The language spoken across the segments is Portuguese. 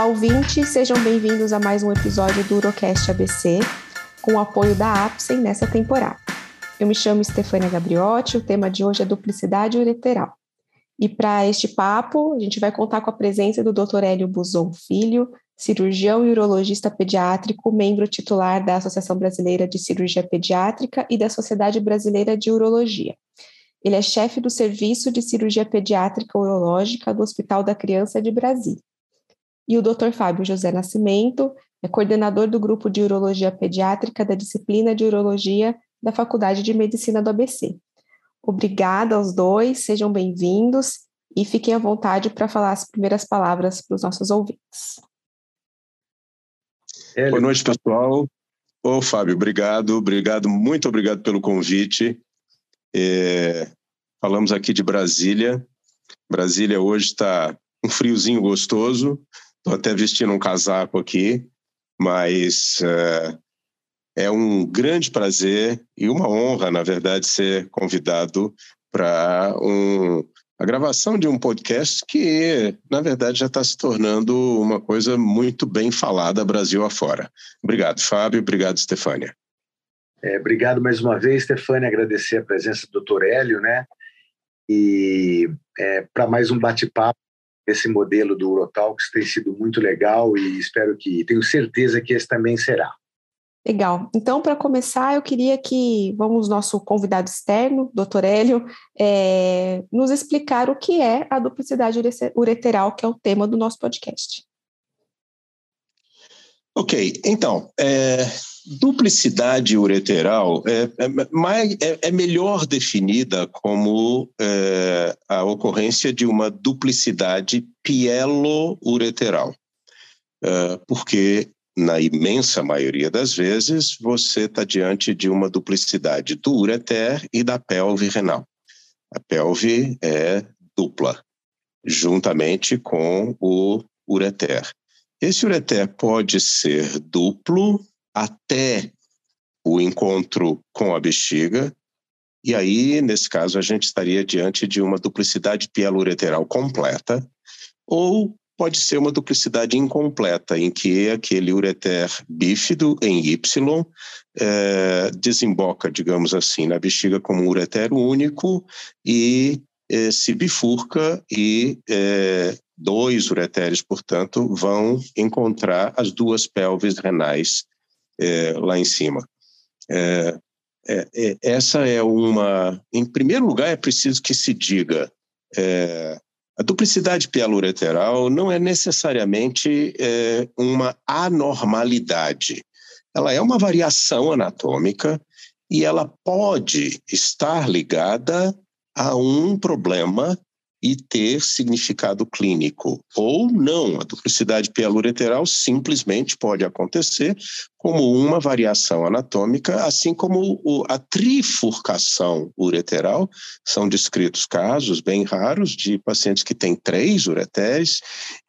Olá, ouvintes, sejam bem-vindos a mais um episódio do Urocast ABC, com o apoio da APSEM nessa temporada. Eu me chamo Stefânia Gabriotti, o tema de hoje é duplicidade ureteral. E para este papo, a gente vai contar com a presença do Dr. Hélio Buzon Filho, cirurgião e urologista pediátrico, membro titular da Associação Brasileira de Cirurgia Pediátrica e da Sociedade Brasileira de Urologia. Ele é chefe do Serviço de Cirurgia Pediátrica Urológica do Hospital da Criança de Brasília e o Dr. Fábio José Nascimento, é coordenador do grupo de urologia pediátrica da disciplina de urologia da Faculdade de Medicina do ABC. Obrigada aos dois, sejam bem-vindos e fiquem à vontade para falar as primeiras palavras para os nossos ouvintes. Boa noite, pessoal. Ô, Fábio, obrigado, obrigado, muito obrigado pelo convite. É, falamos aqui de Brasília. Brasília hoje está um friozinho gostoso, Estou até vestindo um casaco aqui, mas uh, é um grande prazer e uma honra, na verdade, ser convidado para um, a gravação de um podcast que, na verdade, já está se tornando uma coisa muito bem falada Brasil afora. Obrigado, Fábio. Obrigado, Stefânia. É, obrigado mais uma vez, Stefânia. Agradecer a presença do Dr. Hélio, né? E é, para mais um bate-papo esse modelo do Urotalks tem sido muito legal e espero que, tenho certeza que esse também será. Legal. Então, para começar, eu queria que, vamos, nosso convidado externo, doutor Hélio, é, nos explicar o que é a duplicidade ureteral, que é o tema do nosso podcast. Ok, então, é, duplicidade ureteral é, é, é, é melhor definida como é, a ocorrência de uma duplicidade pielo-ureteral, é, porque na imensa maioria das vezes você está diante de uma duplicidade do ureter e da pelve renal. A pelve é dupla, juntamente com o ureter. Esse ureter pode ser duplo até o encontro com a bexiga, e aí, nesse caso, a gente estaria diante de uma duplicidade pielo-ureteral completa, ou pode ser uma duplicidade incompleta, em que aquele ureter bífido em Y é, desemboca, digamos assim, na bexiga como um ureter único e é, se bifurca e é, dois ureteres, portanto, vão encontrar as duas pelves renais é, lá em cima. É, é, é, essa é uma. Em primeiro lugar, é preciso que se diga. É, a duplicidade pialureteral não é necessariamente é, uma anormalidade. Ela é uma variação anatômica e ela pode estar ligada a um problema e ter significado clínico. Ou não, a duplicidade pialureteral simplesmente pode acontecer como uma variação anatômica, assim como a trifurcação ureteral. São descritos casos bem raros de pacientes que têm três ureteres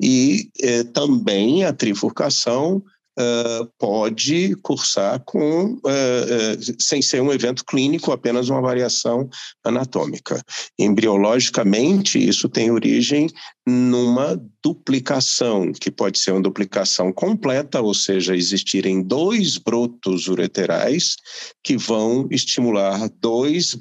e eh, também a trifurcação Uh, pode cursar com, uh, uh, sem ser um evento clínico, apenas uma variação anatômica. Embriologicamente, isso tem origem numa duplicação, que pode ser uma duplicação completa, ou seja, existirem dois brotos ureterais que vão estimular dois,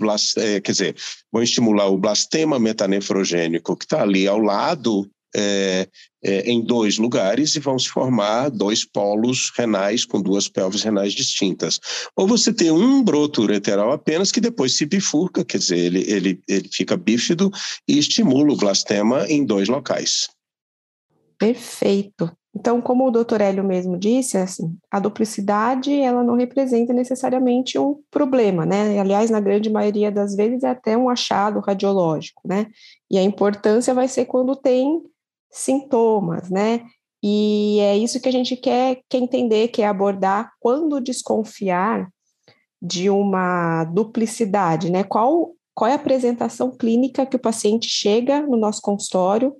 quer dizer, vão estimular o blastema metanefrogênico que está ali ao lado é, é, em dois lugares e vão se formar dois polos renais com duas pelves renais distintas. Ou você tem um broto ureteral apenas que depois se bifurca, quer dizer, ele, ele, ele fica bífido e estimula o blastema em dois locais. Perfeito. Então, como o doutor Hélio mesmo disse, assim, a duplicidade ela não representa necessariamente um problema, né? Aliás, na grande maioria das vezes é até um achado radiológico, né? E a importância vai ser quando tem sintomas, né? E é isso que a gente quer, quer entender, quer abordar quando desconfiar de uma duplicidade, né? Qual, qual é a apresentação clínica que o paciente chega no nosso consultório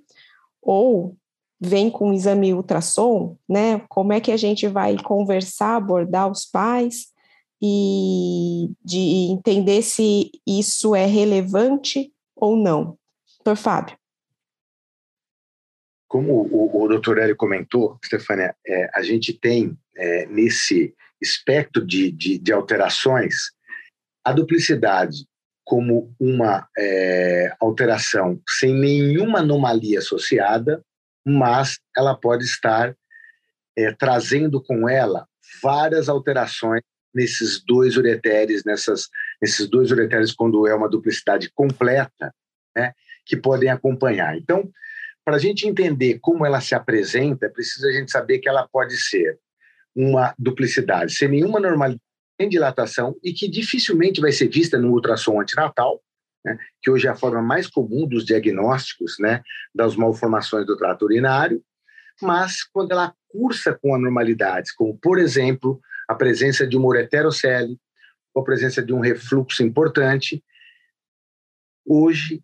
ou vem com um exame ultrassom, né? Como é que a gente vai conversar, abordar os pais e de entender se isso é relevante ou não. Doutor Fábio. Como o, o doutor Hélio comentou, Stefania, é, a gente tem é, nesse espectro de, de, de, alterações a duplicidade como uma é, alteração sem nenhuma anomalia associada, mas ela pode estar é, trazendo com ela várias alterações nesses dois ureteres, nessas, nesses dois ureteres quando é uma duplicidade completa, né, que podem acompanhar. Então, para a gente entender como ela se apresenta, é preciso a gente saber que ela pode ser uma duplicidade. Sem nenhuma normalidade, sem dilatação e que dificilmente vai ser vista no ultrassom antinatal, né, que hoje é a forma mais comum dos diagnósticos né, das malformações do trato urinário, mas quando ela cursa com anormalidades, como, por exemplo, a presença de uma ureterocele ou a presença de um refluxo importante, hoje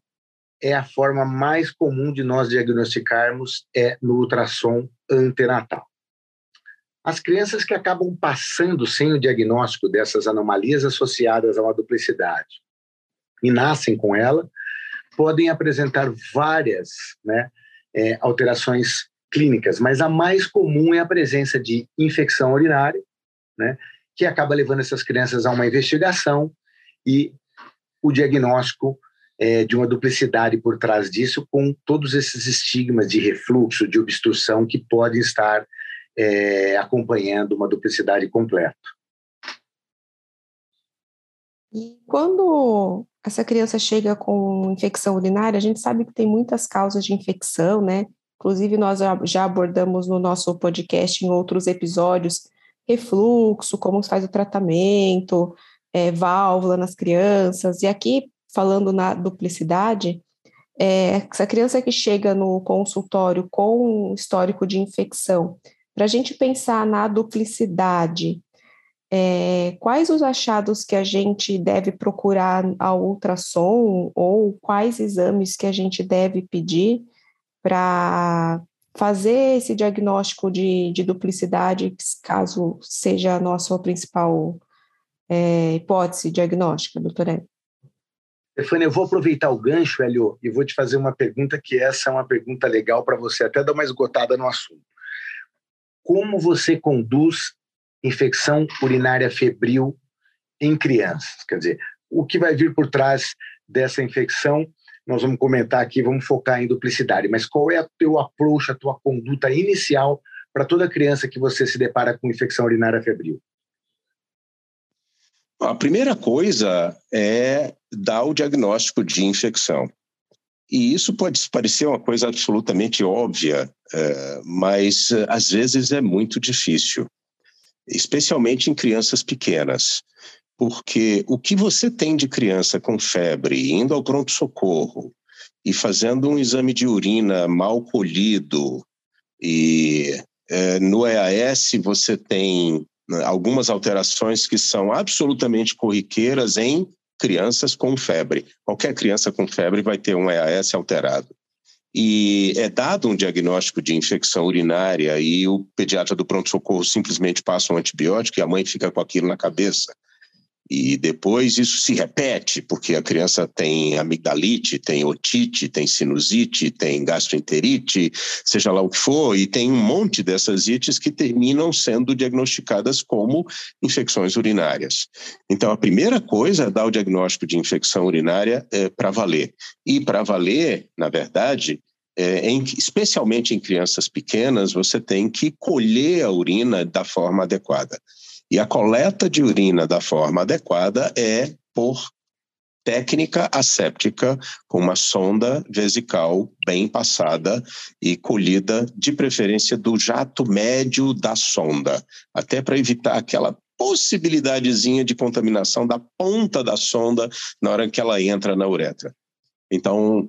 é a forma mais comum de nós diagnosticarmos é no ultrassom antenatal. As crianças que acabam passando sem o diagnóstico dessas anomalias associadas a uma duplicidade e nascem com ela, podem apresentar várias né, é, alterações clínicas, mas a mais comum é a presença de infecção urinária, né, que acaba levando essas crianças a uma investigação e o diagnóstico é, de uma duplicidade por trás disso, com todos esses estigmas de refluxo, de obstrução que podem estar é, acompanhando uma duplicidade completa. E quando essa criança chega com infecção urinária, a gente sabe que tem muitas causas de infecção, né? Inclusive, nós já abordamos no nosso podcast em outros episódios refluxo, como se faz o tratamento, é, válvula nas crianças. E aqui, falando na duplicidade, é, essa criança que chega no consultório com histórico de infecção, para a gente pensar na duplicidade, é, quais os achados que a gente deve procurar ao ultrassom ou quais exames que a gente deve pedir para fazer esse diagnóstico de, de, duplicidade, caso seja a nossa principal é, hipótese diagnóstica, doutora? Stefania, eu vou aproveitar o gancho, Hélio, e vou te fazer uma pergunta que essa é uma pergunta legal para você até dar uma esgotada no assunto. Como você conduz infecção urinária febril em crianças? Quer dizer, o que vai vir por trás dessa infecção? Nós vamos comentar aqui, vamos focar em duplicidade, mas qual é o teu approach, a tua conduta inicial para toda criança que você se depara com infecção urinária febril? A primeira coisa é dar o diagnóstico de infecção. E isso pode parecer uma coisa absolutamente óbvia, é, mas é, às vezes é muito difícil, especialmente em crianças pequenas. Porque o que você tem de criança com febre, indo ao pronto-socorro e fazendo um exame de urina mal colhido, e é, no EAS você tem né, algumas alterações que são absolutamente corriqueiras em crianças com febre. Qualquer criança com febre vai ter um EAS alterado. E é dado um diagnóstico de infecção urinária e o pediatra do pronto-socorro simplesmente passa um antibiótico e a mãe fica com aquilo na cabeça. E depois isso se repete, porque a criança tem amigdalite, tem otite, tem sinusite, tem gastroenterite, seja lá o que for, e tem um monte dessas ites que terminam sendo diagnosticadas como infecções urinárias. Então, a primeira coisa é dar o diagnóstico de infecção urinária é, para valer. E para valer, na verdade, é, em, especialmente em crianças pequenas, você tem que colher a urina da forma adequada. E a coleta de urina da forma adequada é por técnica asséptica com uma sonda vesical bem passada e colhida, de preferência do jato médio da sonda, até para evitar aquela possibilidadezinha de contaminação da ponta da sonda na hora que ela entra na uretra. Então,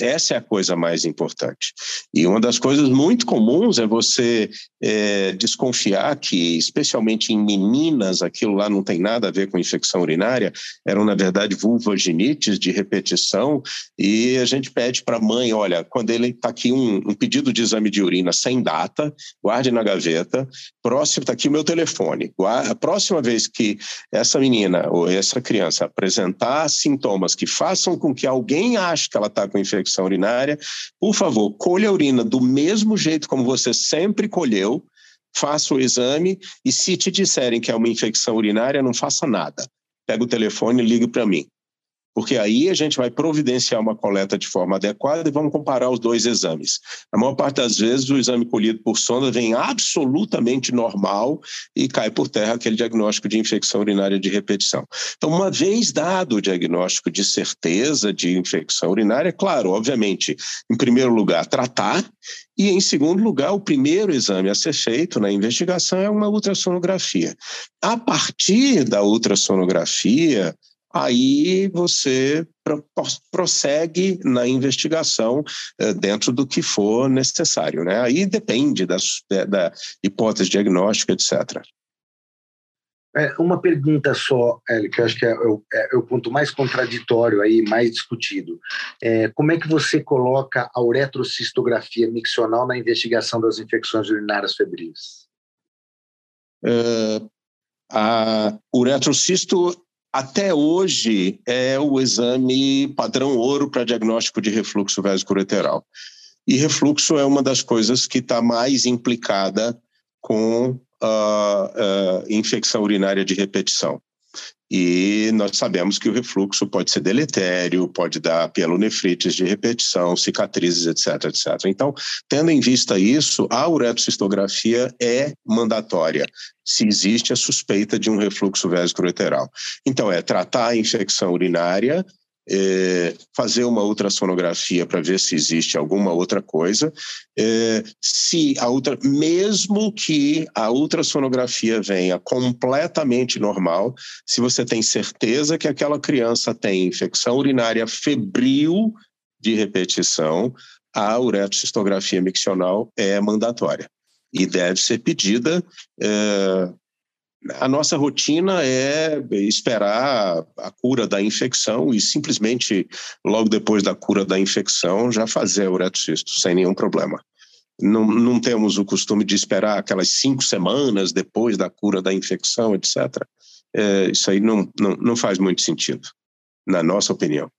essa é a coisa mais importante. E uma das coisas muito comuns é você é, desconfiar que, especialmente em meninas, aquilo lá não tem nada a ver com infecção urinária, eram, na verdade, vulvogenites de repetição, e a gente pede para a mãe, olha, quando ele está aqui um, um, pedido de exame de urina sem data, guarde na gaveta, próximo, está aqui o meu telefone. A próxima vez que essa menina ou essa criança apresentar sintomas que façam com que alguém também acha que ela está com infecção urinária, por favor, colha a urina do mesmo jeito como você sempre colheu, faça o exame e se te disserem que é uma infecção urinária, não faça nada. Pega o telefone e ligue para mim porque aí a gente vai providenciar uma coleta de forma adequada e vamos comparar os dois exames. Na maior parte das vezes, o exame colhido por sonda vem absolutamente normal e cai por terra aquele diagnóstico de infecção urinária de repetição. Então, uma vez dado o diagnóstico de certeza de infecção urinária, claro, obviamente, em primeiro lugar, tratar e, em segundo lugar, o primeiro exame a ser feito na investigação é uma ultrassonografia. A partir da ultrassonografia, aí você prossegue na investigação eh, dentro do que for necessário. Né? Aí depende da, da hipótese diagnóstica, etc. É, uma pergunta só, Hélio, que eu acho que é, o, é, é o ponto mais contraditório aí, mais discutido. É, como é que você coloca a uretrocistografia miccional na investigação das infecções urinárias febris? É, a uretrocisto até hoje é o exame padrão ouro para diagnóstico de refluxo vesicoureteral. E refluxo é uma das coisas que está mais implicada com a, a infecção urinária de repetição. E nós sabemos que o refluxo pode ser deletério, pode dar pielonefrites de repetição, cicatrizes, etc, etc. Então, tendo em vista isso, a uretrocistografia é mandatória se existe a suspeita de um refluxo vesicoureteral. Então, é tratar a infecção urinária é, fazer uma ultrassonografia para ver se existe alguma outra coisa. É, se a outra, mesmo que a ultrassonografia venha completamente normal, se você tem certeza que aquela criança tem infecção urinária febril de repetição, a uretrocistografia miccional é mandatória e deve ser pedida é, a nossa rotina é esperar a cura da infecção e simplesmente, logo depois da cura da infecção, já fazer a uretrocisto, sem nenhum problema. Não, não temos o costume de esperar aquelas cinco semanas depois da cura da infecção, etc. É, isso aí não, não, não faz muito sentido, na nossa opinião.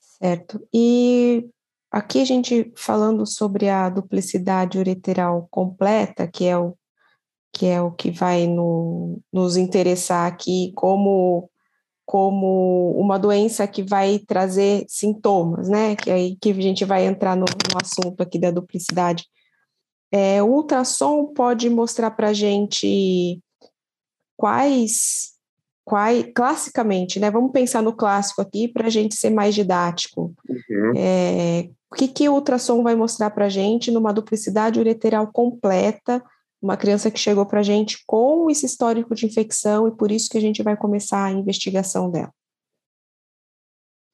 Certo. E Aqui a gente falando sobre a duplicidade ureteral completa, que é o que é o que vai no, nos interessar aqui como como uma doença que vai trazer sintomas, né? Que aí que a gente vai entrar no, no assunto aqui da duplicidade. É, o ultrassom pode mostrar para a gente quais, quais, classicamente, né? Vamos pensar no clássico aqui para a gente ser mais didático. Uhum. É, o que, que o ultrassom vai mostrar para a gente numa duplicidade ureteral completa, uma criança que chegou para a gente com esse histórico de infecção e por isso que a gente vai começar a investigação dela.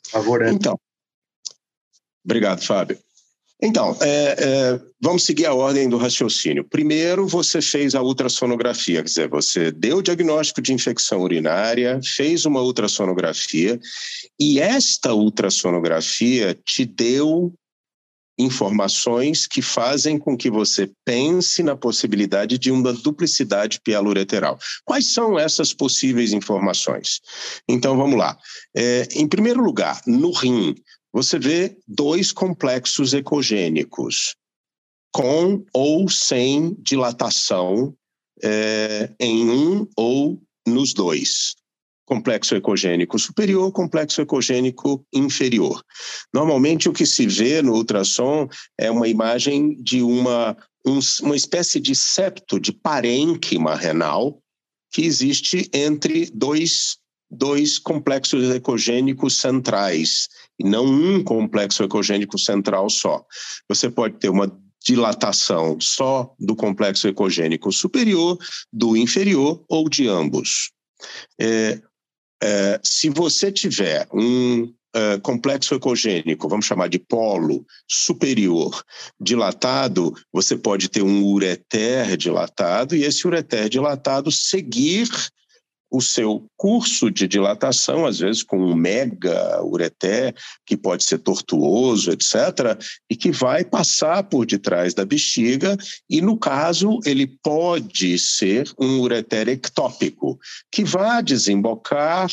Favor, então. Obrigado, Fábio. Então, é, é, vamos seguir a ordem do raciocínio. Primeiro, você fez a ultrassonografia, quer dizer, você deu o diagnóstico de infecção urinária, fez uma ultrassonografia, e esta ultrassonografia te deu informações que fazem com que você pense na possibilidade de uma duplicidade pialureteral. Quais são essas possíveis informações? Então, vamos lá. É, em primeiro lugar, no rim, você vê dois complexos ecogênicos, com ou sem dilatação é, em um ou nos dois complexo ecogênico superior, complexo ecogênico inferior. Normalmente, o que se vê no ultrassom é uma imagem de uma, um, uma espécie de septo, de parênquima renal, que existe entre dois, dois complexos ecogênicos centrais, e não um complexo ecogênico central só. Você pode ter uma dilatação só do complexo ecogênico superior, do inferior ou de ambos. É, é, se você tiver um é, complexo ecogênico, vamos chamar de polo superior dilatado, você pode ter um ureter dilatado e esse ureter dilatado seguir o seu curso de dilatação, às vezes com um mega ureter, que pode ser tortuoso, etc., e que vai passar por detrás da bexiga, e no caso, ele pode ser um ureter ectópico, que vai desembocar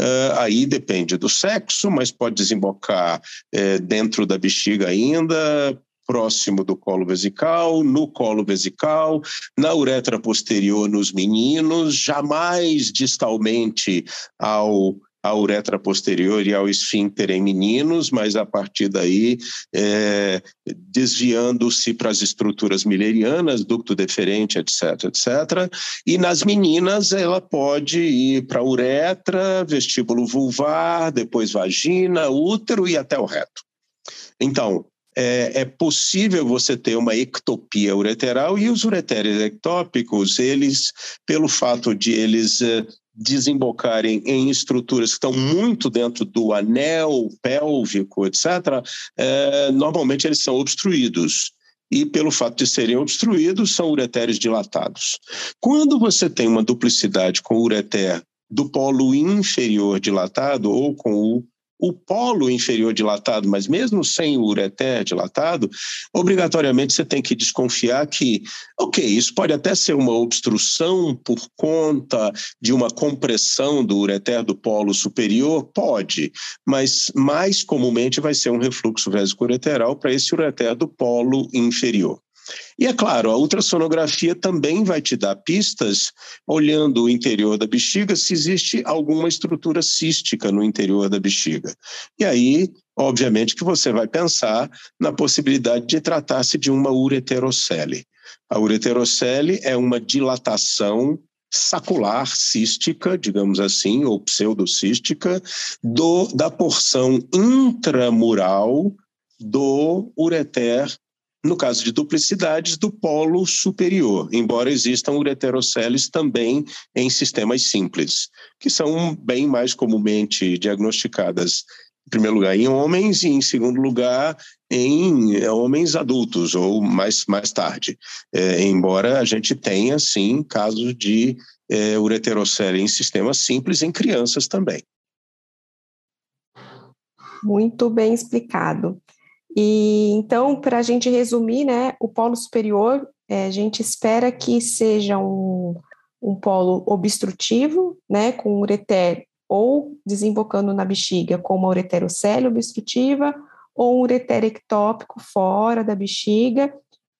Uh, aí depende do sexo, mas pode desembocar uh, dentro da bexiga ainda, próximo do colo vesical, no colo vesical, na uretra posterior nos meninos, jamais distalmente ao à uretra posterior e ao esfíncter em meninos, mas a partir daí é, desviando-se para as estruturas milerianas, ducto deferente, etc, etc. E nas meninas ela pode ir para a uretra, vestíbulo vulvar, depois vagina, útero e até o reto. Então, é, é, possível você ter uma ectopia ureteral e os ureteres ectópicos, eles, pelo fato de eles é, desembocarem em estruturas que estão muito dentro do anel pélvico, etc., é, normalmente eles são obstruídos. E pelo fato de serem obstruídos, são ureteres dilatados. Quando você tem uma duplicidade com o ureter do polo inferior dilatado ou com o o polo inferior dilatado, mas mesmo sem o ureter dilatado, obrigatoriamente você tem que desconfiar que, ok, isso pode até ser uma obstrução por conta de uma compressão do ureter do polo superior, pode, mas mais comumente vai ser um refluxo vésico-ureteral para esse ureter do polo inferior. E é claro, a ultrassonografia também vai te dar pistas, olhando o interior da bexiga, se existe alguma estrutura cística no interior da bexiga. E aí, obviamente, que você vai pensar na possibilidade de tratar-se de uma ureterocele. A ureterocele é uma dilatação sacular cística, digamos assim, ou pseudocística, do, da porção intramural do ureter no caso de duplicidades, do polo superior, embora existam ureteroceles também em sistemas simples, que são bem mais comumente diagnosticadas, em primeiro lugar, em homens e, em segundo lugar, em é, homens adultos ou mais, mais tarde. É, embora a gente tenha, sim, casos de é, ureterocele em sistemas simples em crianças também. Muito bem explicado. E então, para a gente resumir, né, o polo superior, é, a gente espera que seja um, um polo obstrutivo, né, com ureter ou desembocando na bexiga com uma ureterocele obstrutiva ou um ureter ectópico fora da bexiga,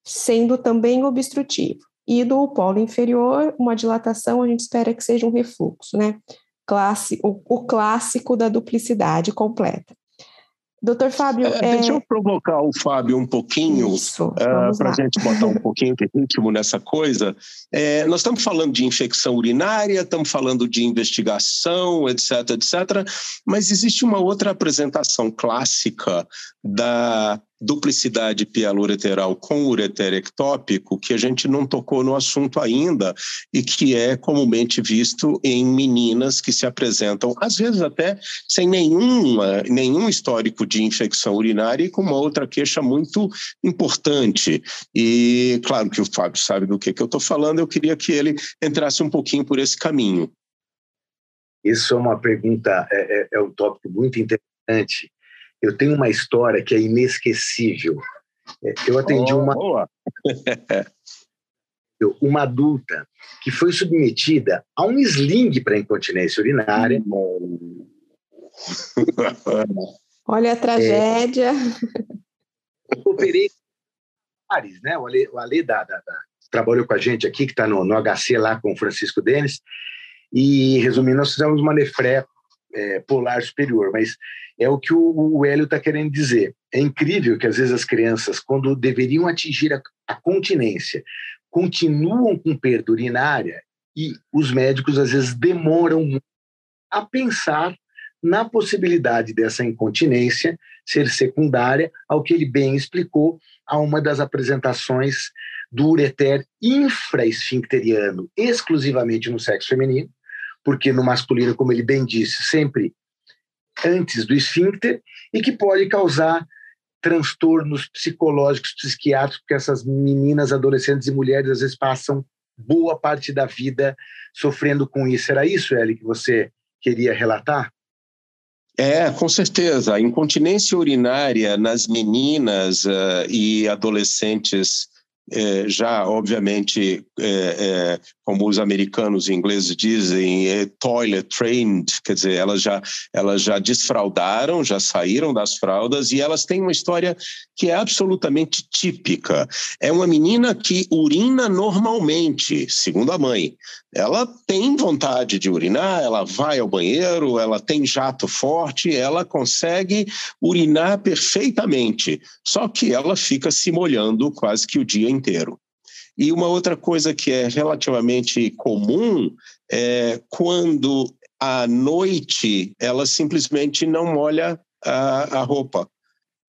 sendo também obstrutivo. E do polo inferior, uma dilatação, a gente espera que seja um refluxo, né? Clássico, o, o clássico da duplicidade completa. Doutor Fábio. É, deixa é... eu provocar o Fábio um pouquinho, uh, para a gente botar um pouquinho de ritmo nessa coisa. É, nós estamos falando de infecção urinária, estamos falando de investigação, etc, etc, mas existe uma outra apresentação clássica da duplicidade pialureteral com ureter ectópico que a gente não tocou no assunto ainda e que é comumente visto em meninas que se apresentam, às vezes até sem nenhuma, nenhum histórico de infecção urinária e com uma outra queixa muito importante. E claro que o Fábio sabe do que, que eu estou falando, eu queria que ele entrasse um pouquinho por esse caminho. Isso é uma pergunta, é, é, é um tópico muito interessante eu tenho uma história que é inesquecível. É, eu atendi oh, uma uma adulta que foi submetida a um sling para incontinência urinária. Olha a tragédia. É, operei Paris, né? O Ale, o Ale da, da, da, trabalhou com a gente aqui, que está no, no HC lá com o Francisco Denis. E, resumindo, nós fizemos uma nefré é, polar superior, mas é o que o, o Hélio está querendo dizer. É incrível que às vezes as crianças, quando deveriam atingir a, a continência, continuam com perda urinária e os médicos às vezes demoram a pensar na possibilidade dessa incontinência ser secundária ao que ele bem explicou a uma das apresentações do ureter infraesfincteriano exclusivamente no sexo feminino, porque no masculino, como ele bem disse, sempre antes do esfíncter, e que pode causar transtornos psicológicos, psiquiátricos, porque essas meninas, adolescentes e mulheres às vezes passam boa parte da vida sofrendo com isso. Era isso, Eli, que você queria relatar? É, com certeza. A incontinência urinária nas meninas uh, e adolescentes é, já, obviamente, é, é, como os americanos e ingleses dizem, é toilet trained, quer dizer, elas já, elas já desfraldaram, já saíram das fraldas e elas têm uma história que é absolutamente típica. É uma menina que urina normalmente, segundo a mãe. Ela tem vontade de urinar, ela vai ao banheiro, ela tem jato forte, ela consegue urinar perfeitamente, só que ela fica se molhando quase que o dia. E uma outra coisa que é relativamente comum é quando à noite ela simplesmente não molha a, a roupa.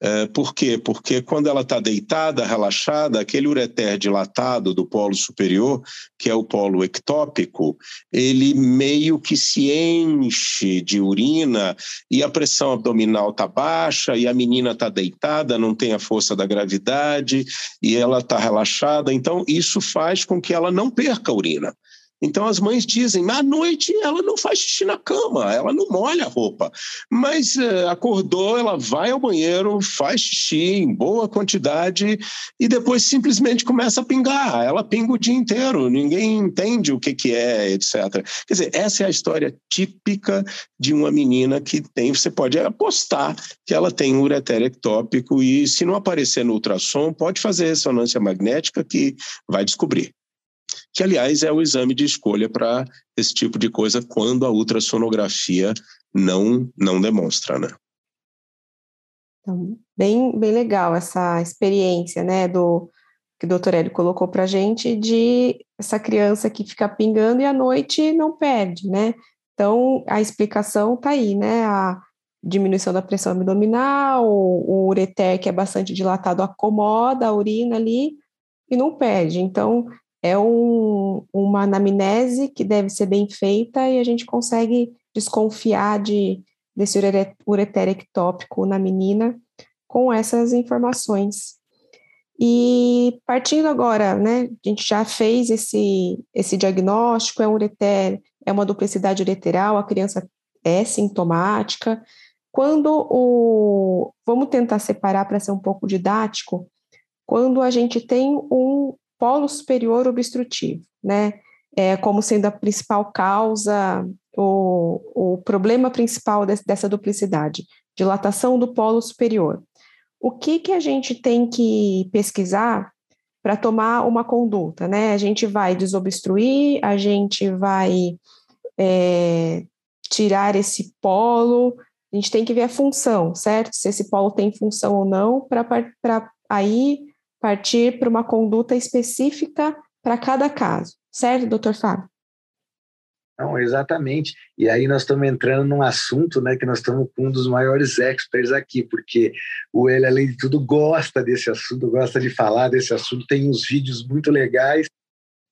É, por quê? Porque quando ela está deitada, relaxada, aquele ureter dilatado do polo superior, que é o polo ectópico, ele meio que se enche de urina e a pressão abdominal está baixa e a menina está deitada, não tem a força da gravidade e ela está relaxada. Então, isso faz com que ela não perca a urina. Então as mães dizem, à noite ela não faz xixi na cama, ela não molha a roupa. Mas uh, acordou, ela vai ao banheiro, faz xixi em boa quantidade e depois simplesmente começa a pingar. Ela pinga o dia inteiro, ninguém entende o que, que é, etc. Quer dizer, essa é a história típica de uma menina que tem, você pode apostar que ela tem ureter ectópico e se não aparecer no ultrassom, pode fazer ressonância magnética que vai descobrir que, aliás, é o exame de escolha para esse tipo de coisa quando a ultrassonografia não, não demonstra, né? Então, bem, bem legal essa experiência, né, do que o doutor Hélio colocou para a gente, de essa criança que fica pingando e à noite não perde, né? Então, a explicação está aí, né? A diminuição da pressão abdominal, o, o ureter, que é bastante dilatado, acomoda a urina ali e não perde. Então, é um, uma anamnese que deve ser bem feita e a gente consegue desconfiar de, desse ureter ectópico na menina com essas informações. E partindo agora, né, a gente já fez esse, esse diagnóstico, é um ureter, é uma duplicidade ureteral, a criança é sintomática. Quando o. Vamos tentar separar para ser um pouco didático. Quando a gente tem um polo superior obstrutivo, né? É, como sendo a principal causa, o, o problema principal desse, dessa duplicidade, dilatação do polo superior. O que, que a gente tem que pesquisar para tomar uma conduta, né? A gente vai desobstruir, a gente vai é, tirar esse polo, a gente tem que ver a função, certo? Se esse polo tem função ou não, para aí partir para uma conduta específica para cada caso, certo, doutor Fábio? Não, exatamente. E aí nós estamos entrando num assunto, né, que nós estamos com um dos maiores experts aqui, porque o ele, além de tudo, gosta desse assunto, gosta de falar desse assunto, tem uns vídeos muito legais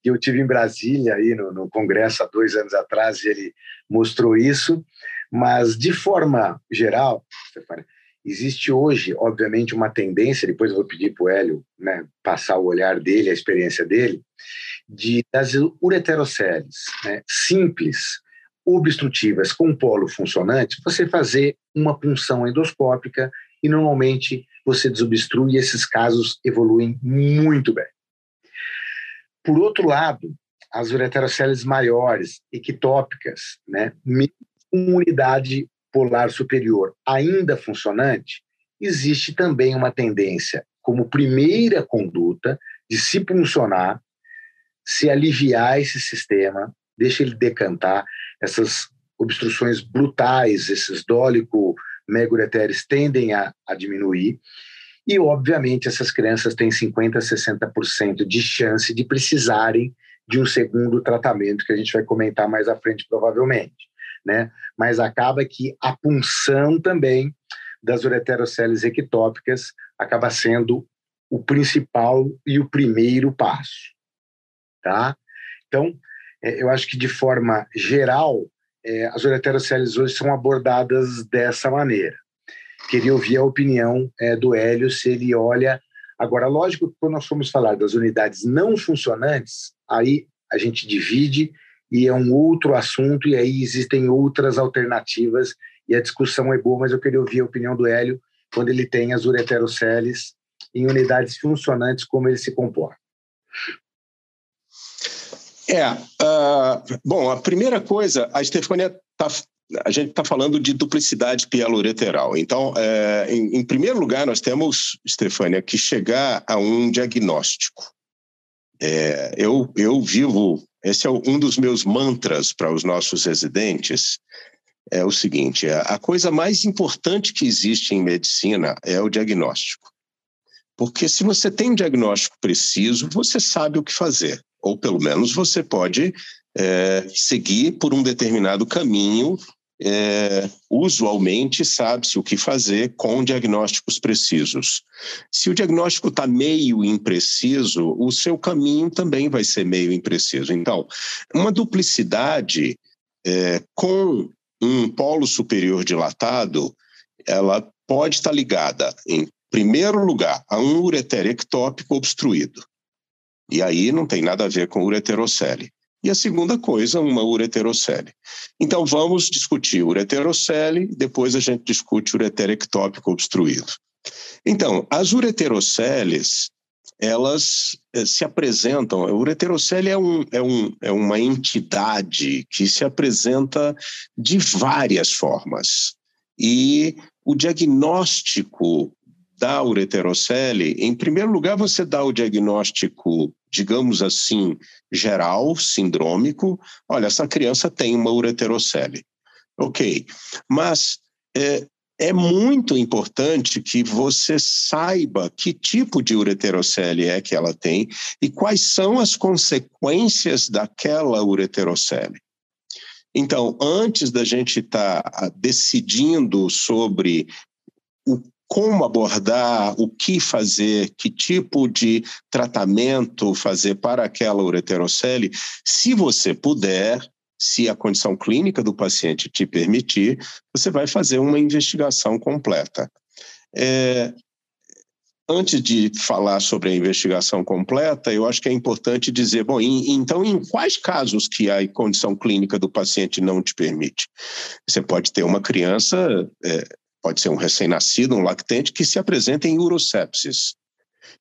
que eu tive em Brasília, aí no, no congresso há dois anos atrás, e ele mostrou isso, mas de forma geral, Existe hoje, obviamente, uma tendência, depois eu vou pedir para o Hélio né, passar o olhar dele, a experiência dele, de das ureteroceles né, simples, obstrutivas, com polo funcionante, você fazer uma punção endoscópica e normalmente você desobstrui e esses casos evoluem muito bem. Por outro lado, as ureteroceles maiores, ectópicas, né, com unidade polar superior ainda funcionante, existe também uma tendência, como primeira conduta, de se puncionar, se aliviar esse sistema, deixa ele decantar, essas obstruções brutais, esses dólico megureteres tendem a, a diminuir, e, obviamente, essas crianças têm 50%, 60% de chance de precisarem de um segundo tratamento, que a gente vai comentar mais à frente, provavelmente né? Mas acaba que a punção também das ureteroceles ectópicas acaba sendo o principal e o primeiro passo, tá? Então, é, eu acho que de forma geral, é, as ureteroceles hoje são abordadas dessa maneira. Queria ouvir a opinião é, do Hélio, se ele olha. Agora, lógico que quando nós formos falar das unidades não funcionantes, aí a gente divide e é um outro assunto, e aí existem outras alternativas, e a discussão é boa, mas eu queria ouvir a opinião do Hélio quando ele tem as ureteroceles em unidades funcionantes, como ele se comporta. É, uh, bom, a primeira coisa, a Stefania está a gente está falando de duplicidade pieloureteral. Então, é, em, em, primeiro lugar, nós temos, Stefania, que chegar a um diagnóstico. É, eu, eu vivo, esse é um dos meus mantras para os nossos residentes, é o seguinte, a coisa mais importante que existe em medicina é o diagnóstico. Porque se você tem um diagnóstico preciso, você sabe o que fazer, ou pelo menos você pode é, seguir por um determinado caminho é, usualmente sabe-se o que fazer com diagnósticos precisos. Se o diagnóstico está meio impreciso, o seu caminho também vai ser meio impreciso. Então, uma duplicidade é, com um polo superior dilatado, ela pode estar ligada, em primeiro lugar, a um ureter ectópico obstruído. E aí não tem nada a ver com ureterocele. E a segunda coisa, uma ureterocele. Então, vamos discutir ureterocele, depois a gente discute ureter ectópico obstruído. Então, as ureteroceles, elas eh, se apresentam. A ureterocele é, um, é, um, é uma entidade que se apresenta de várias formas. E o diagnóstico da ureterocele, em primeiro lugar, você dá o diagnóstico, digamos assim, geral, sindrômico. Olha, essa criança tem uma ureterocele. Ok, mas é, é muito importante que você saiba que tipo de ureterocele é que ela tem e quais são as consequências daquela ureterocele. Então, antes da gente estar tá decidindo sobre o como abordar, o que fazer, que tipo de tratamento fazer para aquela ureterocele, se você puder, se a condição clínica do paciente te permitir, você vai fazer uma investigação completa. É, antes de falar sobre a investigação completa, eu acho que é importante dizer, bom, em, então em quais casos que a condição clínica do paciente não te permite? Você pode ter uma criança é, pode ser um recém-nascido, um lactente, que se apresenta em urosepsis.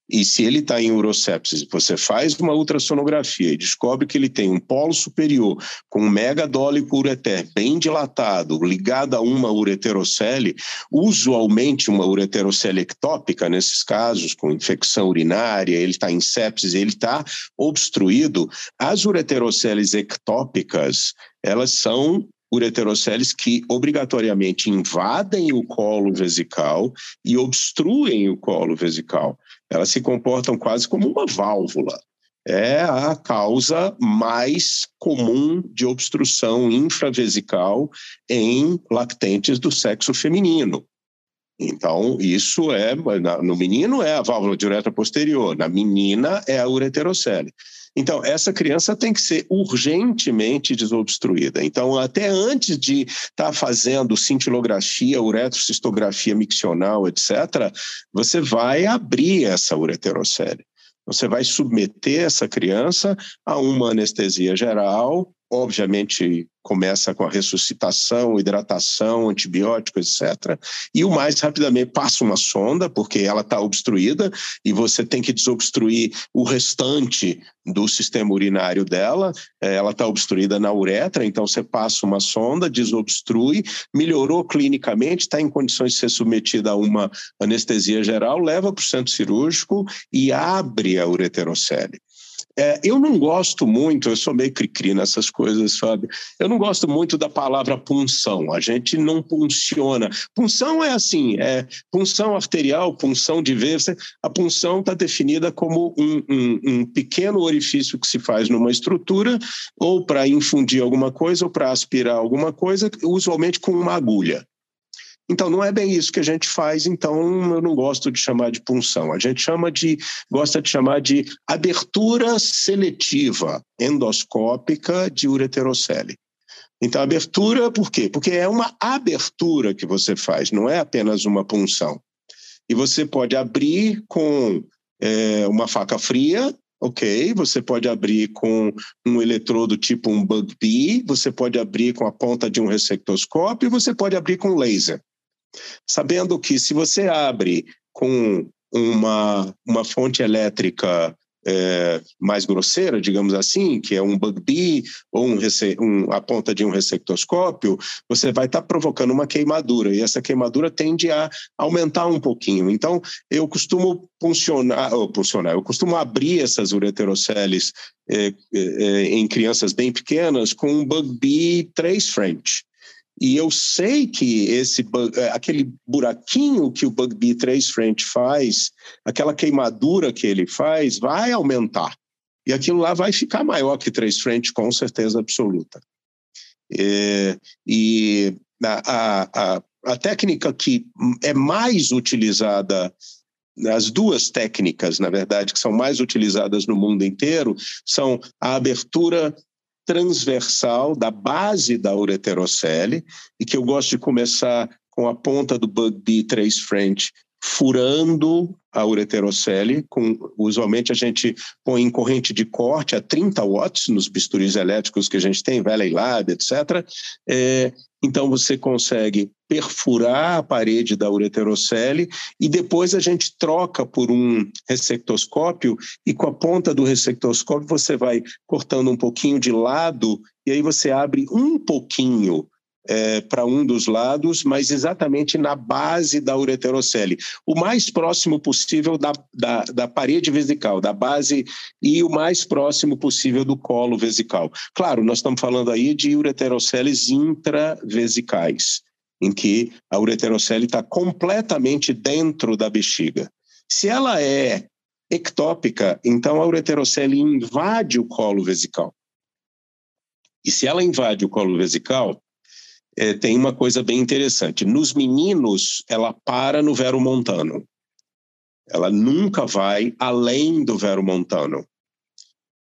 E se ele está em urosepsis, você faz uma ultrassonografia e descobre que ele tem um polo superior com um megadólico ureter bem dilatado, ligado a uma ureterocele, usualmente uma ureterocele ectópica, nesses casos, com infecção urinária, ele está em sepsis, ele está obstruído. As ureteroceles ectópicas, elas são ureteroceles que obrigatoriamente invadem o colo vesical e obstruem o colo vesical. Elas se comportam quase como uma válvula. É a causa mais comum de obstrução infravesical em lactentes do sexo feminino. Então, isso é, no menino é a válvula de uretra posterior, na menina é a ureterocele. Então, essa criança tem que ser urgentemente desobstruída. Então, até antes de estar tá fazendo cintilografia, uretrocistografia miccional, etc., você vai abrir essa ureterocele. Você vai submeter essa criança a uma anestesia geral, obviamente começa com a ressuscitação, hidratação, antibiótico, etc. E o mais rapidamente passa uma sonda, porque ela está obstruída, e você tem que desobstruir o restante do sistema urinário dela. É, ela está obstruída na uretra, então você passa uma sonda, desobstrui, melhorou clinicamente, está em condições de ser submetida a uma anestesia geral, leva para o centro cirúrgico e abre a ureterocele. É, eu não gosto muito, eu sou meio cri-cri nessas coisas, sabe? Eu não gosto muito da palavra punção. A gente não punciona. Punção é assim, é punção arterial, punção de veia. A punção está definida como um, um, um pequeno orifício que se faz numa estrutura, ou para infundir alguma coisa, ou para aspirar alguma coisa, usualmente com uma agulha. Então, não é bem isso que a gente faz, então eu não gosto de chamar de punção. A gente chama de, gosta de chamar de abertura seletiva endoscópica de ureterocele. Então, abertura, por quê? Porque é uma abertura que você faz, não é apenas uma punção. E você pode abrir com é, uma faca fria, ok? Você pode abrir com um eletrodo tipo um bug você pode abrir com a ponta de um ressectoscópio e você pode abrir com laser sabendo que se você abre com uma, uma fonte elétrica é, mais grosseira, digamos assim, que é um bug ou um, um, a ponta de um ressectoscópio, você vai estar tá provocando uma queimadura e essa queimadura tende a aumentar um pouquinho. Então, eu costumo funcionar, ou funcionar, eu costumo abrir essas ureteroceles é, é, é em crianças bem pequenas com um bug B 3 French. E eu sei que esse é, aquele buraquinho que o Bug B3 French faz, aquela queimadura que ele faz, vai aumentar. E aquilo lá vai ficar maior que 3 French, com certeza absoluta. É, e a, a, a técnica que é mais utilizada as duas técnicas, na verdade, que são mais utilizadas no mundo inteiro, são a abertura transversal da base da ureterocele e que eu gosto de começar com a ponta do Bug B3 French furando a ureterocele, com, usualmente a gente põe em corrente de corte a 30 watts nos bisturis elétricos que a gente tem, Valley Lab, etc. É, então você consegue perfurar a parede da ureterocele e depois a gente troca por um ressectoscópio e com a ponta do ressectoscópio você vai cortando um pouquinho de lado e aí você abre um pouquinho é, para um dos lados, mas exatamente na base da ureterocele, o mais próximo possível da, da, da, parede vesical, da base, e o mais próximo possível do colo vesical. Claro, nós estamos falando aí de ureteroceles intravesicais, em que a ureterocele está completamente dentro da bexiga. Se ela é ectópica, então a ureterocele invade o colo vesical. E se ela invade o colo vesical, é, tem uma coisa bem interessante. Nos meninos, ela para no Vero Montano. Ela nunca vai além do Vero Montano.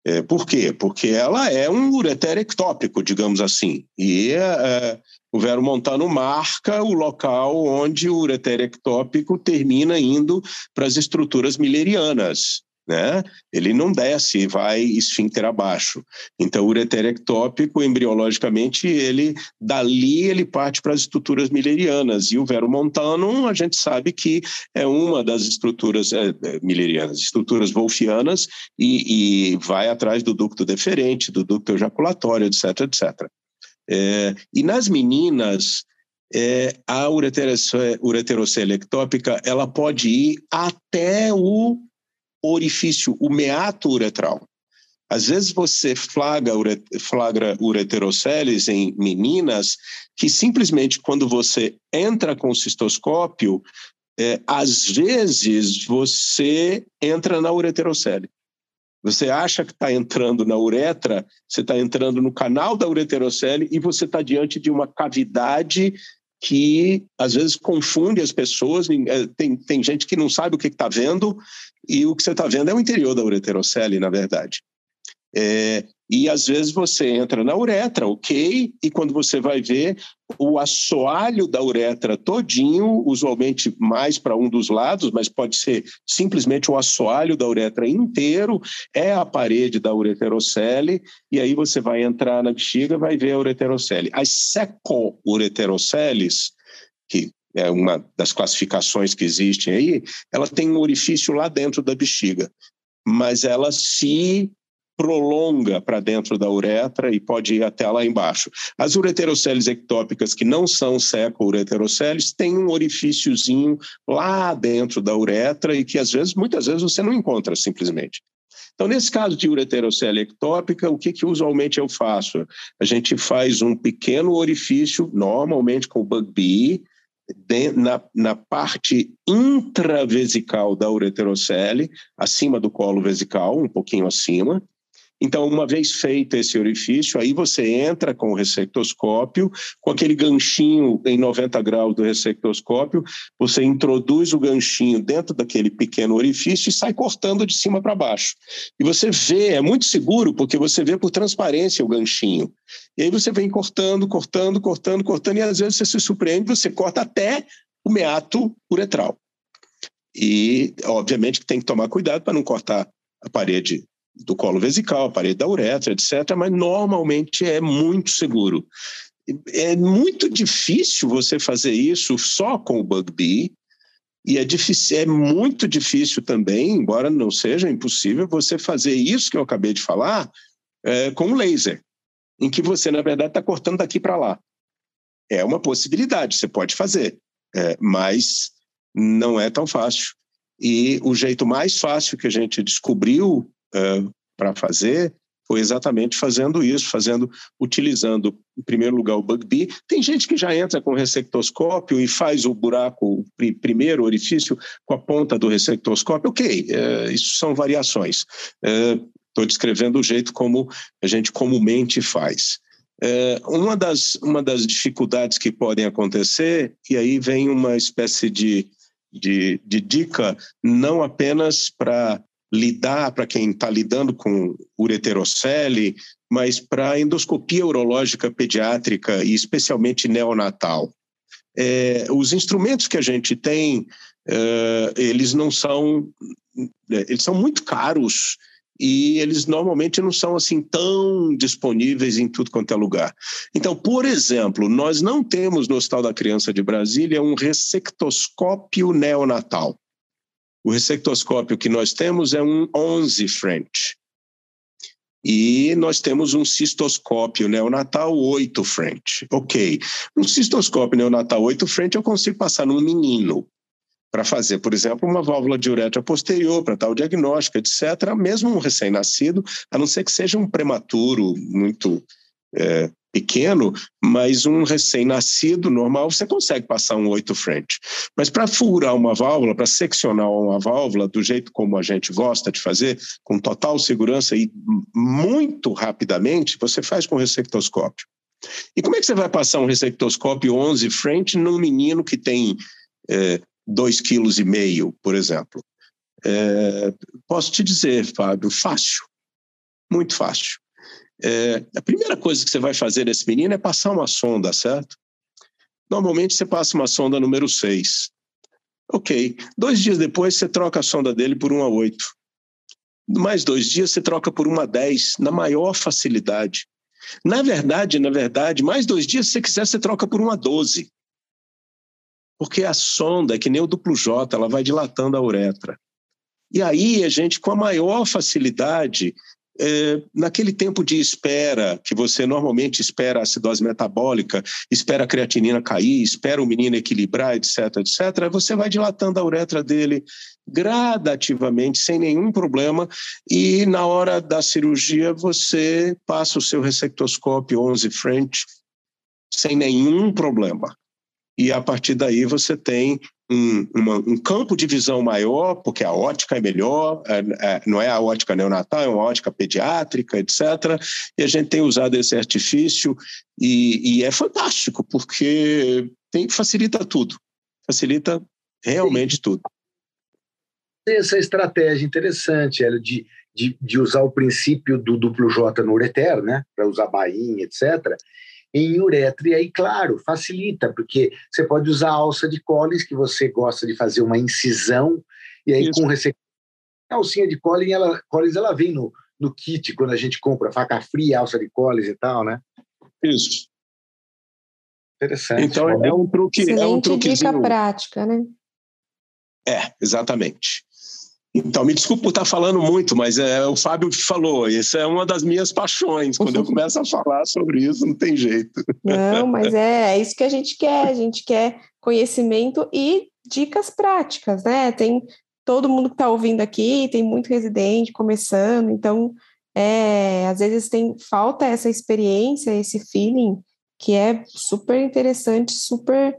É, por quê? Porque ela é um ureter ectópico, digamos assim. E é, o Vero Montano marca o local onde o ureter ectópico termina indo para as estruturas millerianas né? Ele não desce e vai esfíncter abaixo. Então, o ureter ectópico, embriologicamente, ele dali ele parte para as estruturas millerianas. E o vero montano, a gente sabe que é uma das estruturas é, é millerianas, estruturas wolfianas, e, e, vai atrás do ducto deferente, do ducto ejaculatório, etc, etc. É, e nas meninas, é, a ureterocele ectópica, ela pode ir até o orifício, o meato uretral. Às vezes você flagra, flagra ureteroceles em meninas que simplesmente quando você entra com o cistoscópio, é, às vezes você entra na ureterocele. Você acha que está entrando na uretra, você está entrando no canal da ureterocele e você está diante de uma cavidade que às vezes confunde as pessoas. É, tem, tem gente que não sabe o que está vendo e o que você está vendo é o interior da ureterocele, na verdade. É, e às vezes você entra na uretra, ok, e quando você vai ver o assoalho da uretra todinho, usualmente mais para um dos lados, mas pode ser simplesmente o assoalho da uretra inteiro, é a parede da ureterocele, e aí você vai entrar na bexiga vai ver a ureterocele. As seco-ureteroceles, que é uma das classificações que existem aí, ela tem um orifício lá dentro da bexiga, mas ela se prolonga para dentro da uretra e pode ir até lá embaixo. As ureteroceles ectópicas que não são seco-ureteroceles têm um orifíciozinho lá dentro da uretra e que às vezes, muitas vezes você não encontra simplesmente. Então, nesse caso de ureterocele ectópica, o que, que usualmente eu faço? A gente faz um pequeno orifício, normalmente com bug B, na, na, parte intravesical da ureterocele, acima do colo vesical, um pouquinho acima, então, uma vez feito esse orifício, aí você entra com o ressectoscópio, com aquele ganchinho em 90 graus do ressectoscópio, você introduz o ganchinho dentro daquele pequeno orifício e sai cortando de cima para baixo. E você vê, é muito seguro, porque você vê por transparência o ganchinho. E aí você vem cortando, cortando, cortando, cortando, e às vezes você se surpreende, você corta até o meato uretral. E, obviamente, tem que tomar cuidado para não cortar a parede do colo vesical, parede da uretra, etc., mas normalmente é muito seguro. É muito difícil você fazer isso só com o Bug B, E é difícil, é muito difícil também, embora não seja impossível, você fazer isso que eu acabei de falar é, com um laser, em que você, na verdade, está cortando daqui para lá. É uma possibilidade, você pode fazer, é, mas não é tão fácil. E o jeito mais fácil que a gente descobriu é, para fazer foi exatamente fazendo isso, fazendo, utilizando, em primeiro lugar, o Bugby. Tem gente que já entra com ressectoscópio e faz o buraco, o primeiro orifício, com a ponta do ressectoscópio. Ok, é, isso são variações. Estou é, descrevendo o jeito como a gente comumente faz. É, uma, das, uma das dificuldades que podem acontecer, e aí vem uma espécie de, de, de dica, não apenas para lidar para quem está lidando com ureterocele, mas para endoscopia urológica pediátrica e especialmente neonatal. É, os instrumentos que a gente tem, é, eles não são, é, eles são muito caros e eles normalmente não são assim tão disponíveis em tudo quanto é lugar. Então, por exemplo, nós não temos no Hospital da Criança de Brasília um ressectoscópio neonatal. O ressectoscópio que nós temos é um 11 French. E nós temos um cistoscópio neonatal 8 French. Ok. Um cistoscópio neonatal 8 French eu consigo passar num menino para fazer, por exemplo, uma válvula de uretra posterior, para tal diagnóstico, etc., mesmo um recém-nascido, a não ser que seja um prematuro muito é, pequeno, mas um recém-nascido normal você consegue passar um 8 French. Mas para furar uma válvula, para seccionar uma válvula do jeito como a gente gosta de fazer, com total segurança e muito rapidamente, você faz com ressectoscópio. E como é que você vai passar um ressectoscópio 11 French num menino que tem 2,5 kg, por exemplo? É, posso te dizer, Fábio, fácil, muito fácil. É, a primeira coisa que você vai fazer nesse menino é passar uma sonda, certo? Normalmente você passa uma sonda número 6. Ok. Dois dias depois você troca a sonda dele por uma 8. Mais dois dias você troca por uma 10, na maior facilidade. Na verdade, na verdade, mais dois dias, se você quiser, você troca por uma 12. Porque a sonda que nem o duplo J, ela vai dilatando a uretra. E aí a gente, com a maior facilidade, é, naquele tempo de espera, que você normalmente espera a acidose metabólica, espera a creatinina cair, espera o menino equilibrar, etc., etc., você vai dilatando a uretra dele gradativamente, sem nenhum problema, e na hora da cirurgia você passa o seu ressectoscópio 11 French sem nenhum problema. E a partir daí você tem um, uma, um, campo de visão maior, porque a ótica é melhor, é, é, não é a ótica neonatal, é uma ótica pediátrica, etc. E a gente tem usado esse artifício e, e é fantástico, porque tem, facilita tudo, facilita realmente Sim. tudo. Essa estratégia interessante, Hélio, de, de, de, usar o princípio do duplo J no ureter, né, para usar bainha, etc., em uretra. E aí, claro, facilita, porque você pode usar a alça de Collins, que você gosta de fazer uma incisão, e aí Isso. com receita. A alcinha de Collins, ela, Collins, ela vem no, no kit quando a gente compra faca fria, alça de Collins e tal, né? Isso. Interessante. Então é um truque, Excelente é um truquezinho. dica prática, né? É, exatamente. Então, me desculpe por estar falando muito, mas é o Fábio falou. Isso é uma das minhas paixões. Quando eu começo a falar sobre isso, não tem jeito. Não, mas é, é isso que a gente quer. A gente quer conhecimento e dicas práticas, né? Tem todo mundo que está ouvindo aqui, tem muito residente começando, então, é, às vezes tem falta essa experiência, esse feeling que é super interessante, super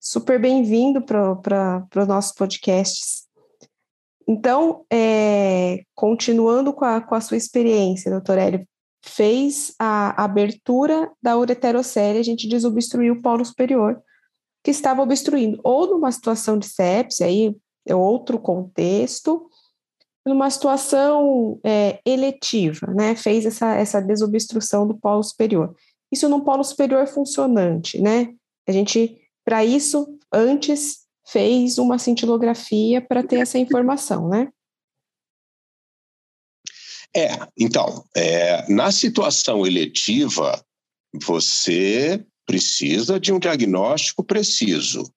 super bem-vindo para os nossos podcasts. Então, é, continuando com a, com a sua experiência, doutor Hélio, fez a abertura da ureterocele, a gente desobstruiu o polo superior, que estava obstruindo, ou numa situação de sepsia, aí é outro contexto, numa situação é, eletiva, né? Fez essa, essa desobstrução do polo superior. Isso num polo superior funcionante, né? A gente, para isso, antes fez uma cintilografia para ter essa informação, né? É, então, é, na situação eletiva, você precisa de um diagnóstico preciso.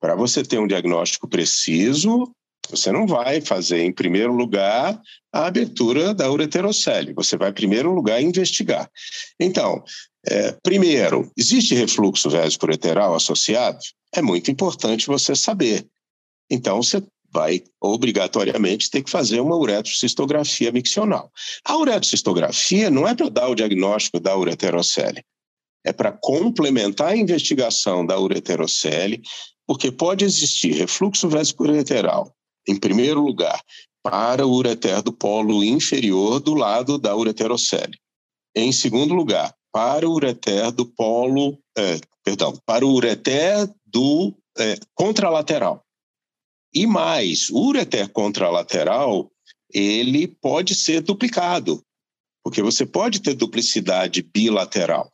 Para você ter um diagnóstico preciso, você não vai fazer, em primeiro lugar, a abertura da ureterocele. Você vai, em primeiro lugar, investigar. Então, é, primeiro, existe refluxo vésico-ureteral associado? É muito importante você saber. Então, você vai obrigatoriamente ter que fazer uma uretrocistografia miccional. A uretrocistografia não é para dar o diagnóstico da ureterocele, é para complementar a investigação da ureterocele, porque pode existir refluxo vésico-ureteral, em primeiro lugar, para o ureter do polo inferior do lado da ureterocele. Em segundo lugar, para o ureter do polo, é, perdão, para o ureter do é, contralateral. E mais, o ureter contralateral, ele pode ser duplicado, porque você pode ter duplicidade bilateral.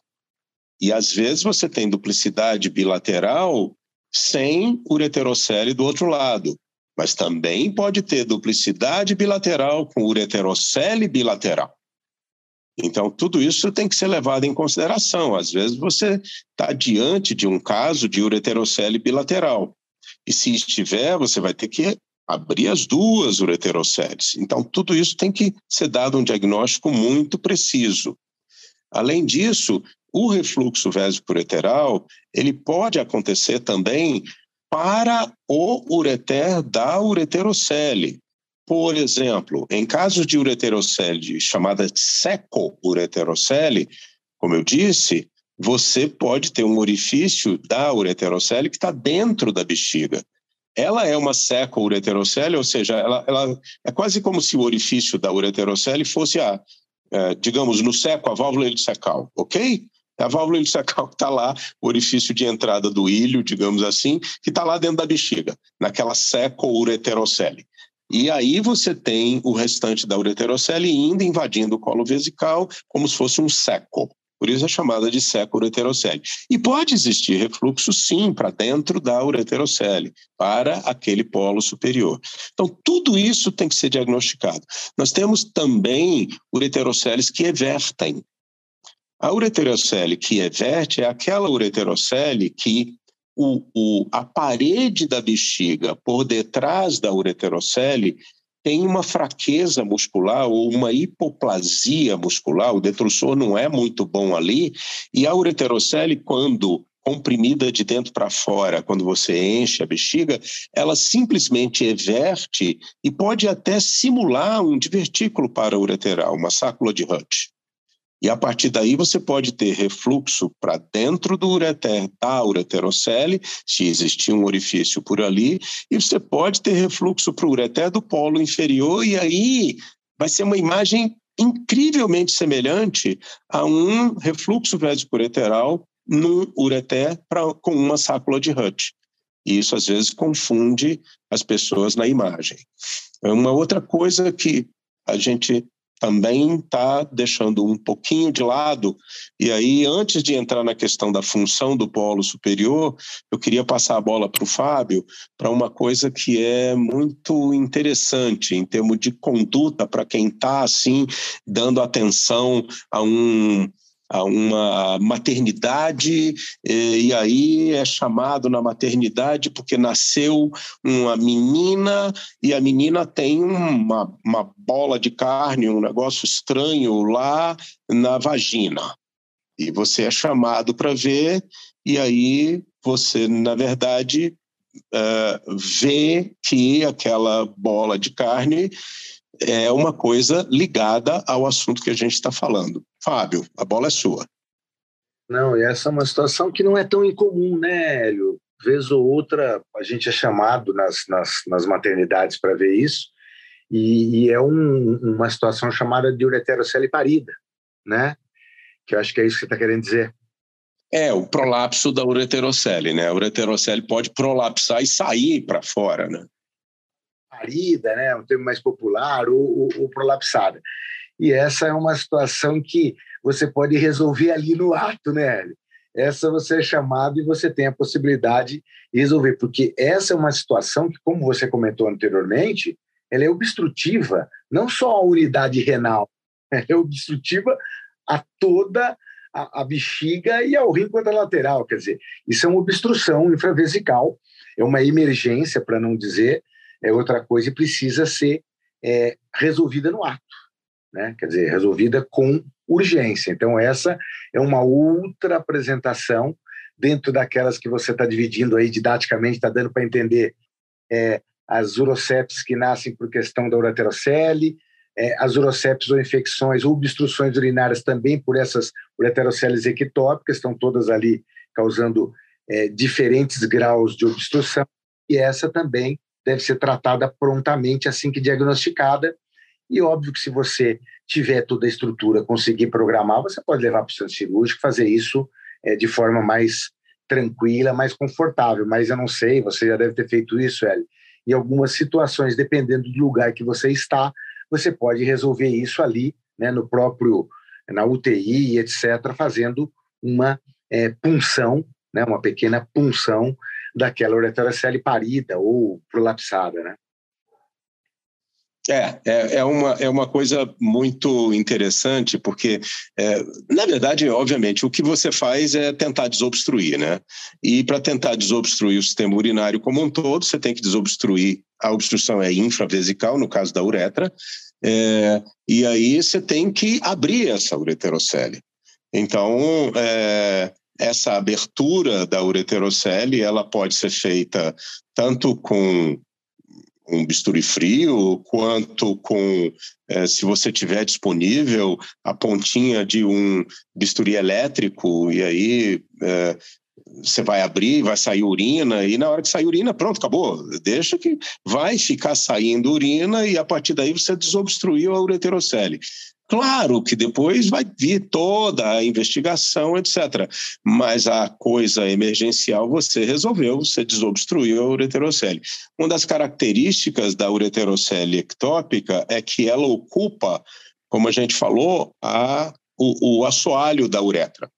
E às vezes você tem duplicidade bilateral sem ureterocele do outro lado, mas também pode ter duplicidade bilateral com ureterocele bilateral. Então, tudo isso tem que ser levado em consideração. Às vezes, você está diante de um caso de ureterocele bilateral. E se estiver, você vai ter que abrir as duas ureteroceles. Então, tudo isso tem que ser dado um diagnóstico muito preciso. Além disso, o refluxo vésico-ureteral, ele pode acontecer também para o ureter da ureterocele. Por exemplo, em casos de ureterocele chamada seco-ureterocele, como eu disse, você pode ter um orifício da ureterocele que está dentro da bexiga. Ela é uma seco-ureterocele, ou seja, ela, ela, é quase como se o orifício da ureterocele fosse a, é, digamos, no seco, a válvula ilissecal, ok? É a válvula ilissecal que está lá, o orifício de entrada do ilho, digamos assim, que está lá dentro da bexiga, naquela seco-ureterocele. E aí você tem o restante da ureterocele indo, invadindo o colo vesical, como se fosse um seco. Por isso é chamada de seco ureterocele. E pode existir refluxo, sim, para dentro da ureterocele, para aquele polo superior. Então, tudo isso tem que ser diagnosticado. Nós temos também ureteroceles que evertem. A ureterocele que everte é aquela ureterocele que o, o, a parede da bexiga por detrás da ureterocele tem uma fraqueza muscular ou uma hipoplasia muscular, o detrusor não é muito bom ali, e a ureterocele, quando comprimida de dentro para fora, quando você enche a bexiga, ela simplesmente everte e pode até simular um divertículo para ureteral, uma sácula de Hutt. E a partir daí você pode ter refluxo para dentro do ureter da ureterocele, se existir um orifício por ali, e você pode ter refluxo para o ureter do polo inferior, e aí vai ser uma imagem incrivelmente semelhante a um refluxo vésico-ureteral no ureter pra, com uma sácula de Hutt. E isso às vezes confunde as pessoas na imagem. Uma outra coisa que a gente também está deixando um pouquinho de lado. E aí, antes de entrar na questão da função do polo superior, eu queria passar a bola para o Fábio para uma coisa que é muito interessante em termos de conduta para quem está assim dando atenção a um a uma maternidade, e aí é chamado na maternidade porque nasceu uma menina e a menina tem uma, uma bola de carne, um negócio estranho lá na vagina. E você é chamado para ver, e aí você, na verdade, uh, vê que aquela bola de carne é uma coisa ligada ao assunto que a gente está falando. Fábio, a bola é sua. Não, e essa é uma situação que não é tão incomum, né, Hélio? Vez ou outra a gente é chamado nas, nas, nas maternidades para ver isso, e, e é um, uma situação chamada de ureterocele parida, né? Que eu acho que é isso que você está querendo dizer. É, o prolapso da ureterocele, né? A ureterocele pode prolapsar e sair para fora, né? Parida, né? Um termo mais popular, ou, ou, ou prolapsada. E essa é uma situação que você pode resolver ali no ato, né? Essa você é chamado e você tem a possibilidade de resolver, porque essa é uma situação que, como você comentou anteriormente, ela é obstrutiva, não só a unidade renal, ela é obstrutiva a toda a, a bexiga e ao rim lateral. Quer dizer, isso é uma obstrução infravesical, é uma emergência, para não dizer é outra coisa, e precisa ser é, resolvida no ato, né? quer dizer, resolvida com urgência. Então, essa é uma outra apresentação dentro daquelas que você está dividindo aí didaticamente, está dando para entender é, as urocepts que nascem por questão da ureterocele, é, as urocepts ou infecções ou obstruções urinárias também por essas ureteroceles ectópicas, estão todas ali causando é, diferentes graus de obstrução, e essa também deve ser tratada prontamente assim que diagnosticada. E óbvio que se você tiver toda a estrutura, conseguir programar, você pode levar para o centro cirúrgico, fazer isso é, de forma mais tranquila, mais confortável. Mas eu não sei, você já deve ter feito isso, Eli. Em algumas situações, dependendo do lugar que você está, você pode resolver isso ali, né, no próprio, na UTI, etc., fazendo uma é, punção, né, uma pequena punção daquela ureterocele parida ou prolapsada, né? É, é, é, uma, é uma coisa muito interessante, porque, é, na verdade, obviamente, o que você faz é tentar desobstruir, né? E para tentar desobstruir o sistema urinário como um todo, você tem que desobstruir, a obstrução é infravesical, no caso da uretra, é, e aí você tem que abrir essa ureterocele. Então, é, essa abertura da ureterocele, ela pode ser feita tanto com um bisturi frio, quanto com, é, se você tiver disponível, a pontinha de um bisturi elétrico, e aí é, você vai abrir, vai sair urina, e na hora que sair urina, pronto, acabou. Deixa que vai ficar saindo urina, e a partir daí você desobstruiu a ureterocele. Claro que depois vai vir toda a investigação, etc. Mas a coisa emergencial você resolveu, você desobstruiu a ureterocele. Uma das características da ureterocele ectópica é que ela ocupa, como a gente falou, a, o, o assoalho da uretra.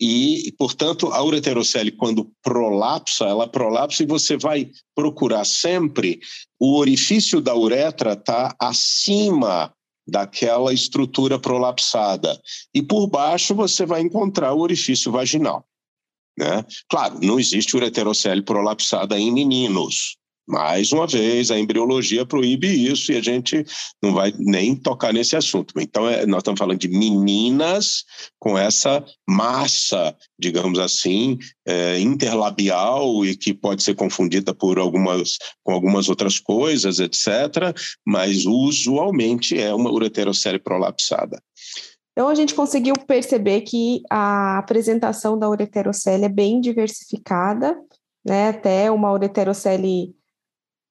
E, portanto, a ureterocele, quando prolapsa, ela prolapsa e você vai procurar sempre o orifício da uretra está acima daquela estrutura prolapsada. E por baixo você vai encontrar o orifício vaginal. Né? Claro, não existe ureterocele prolapsada em meninos, mais uma vez, a embriologia proíbe isso e a gente não vai nem tocar nesse assunto. Então, é, nós estamos falando de meninas com essa massa, digamos assim, é, interlabial e que pode ser confundida por algumas, com algumas outras coisas, etc., mas usualmente é uma ureterocele prolapsada. Então, a gente conseguiu perceber que a apresentação da ureterocele é bem diversificada, né? Até uma ureterocele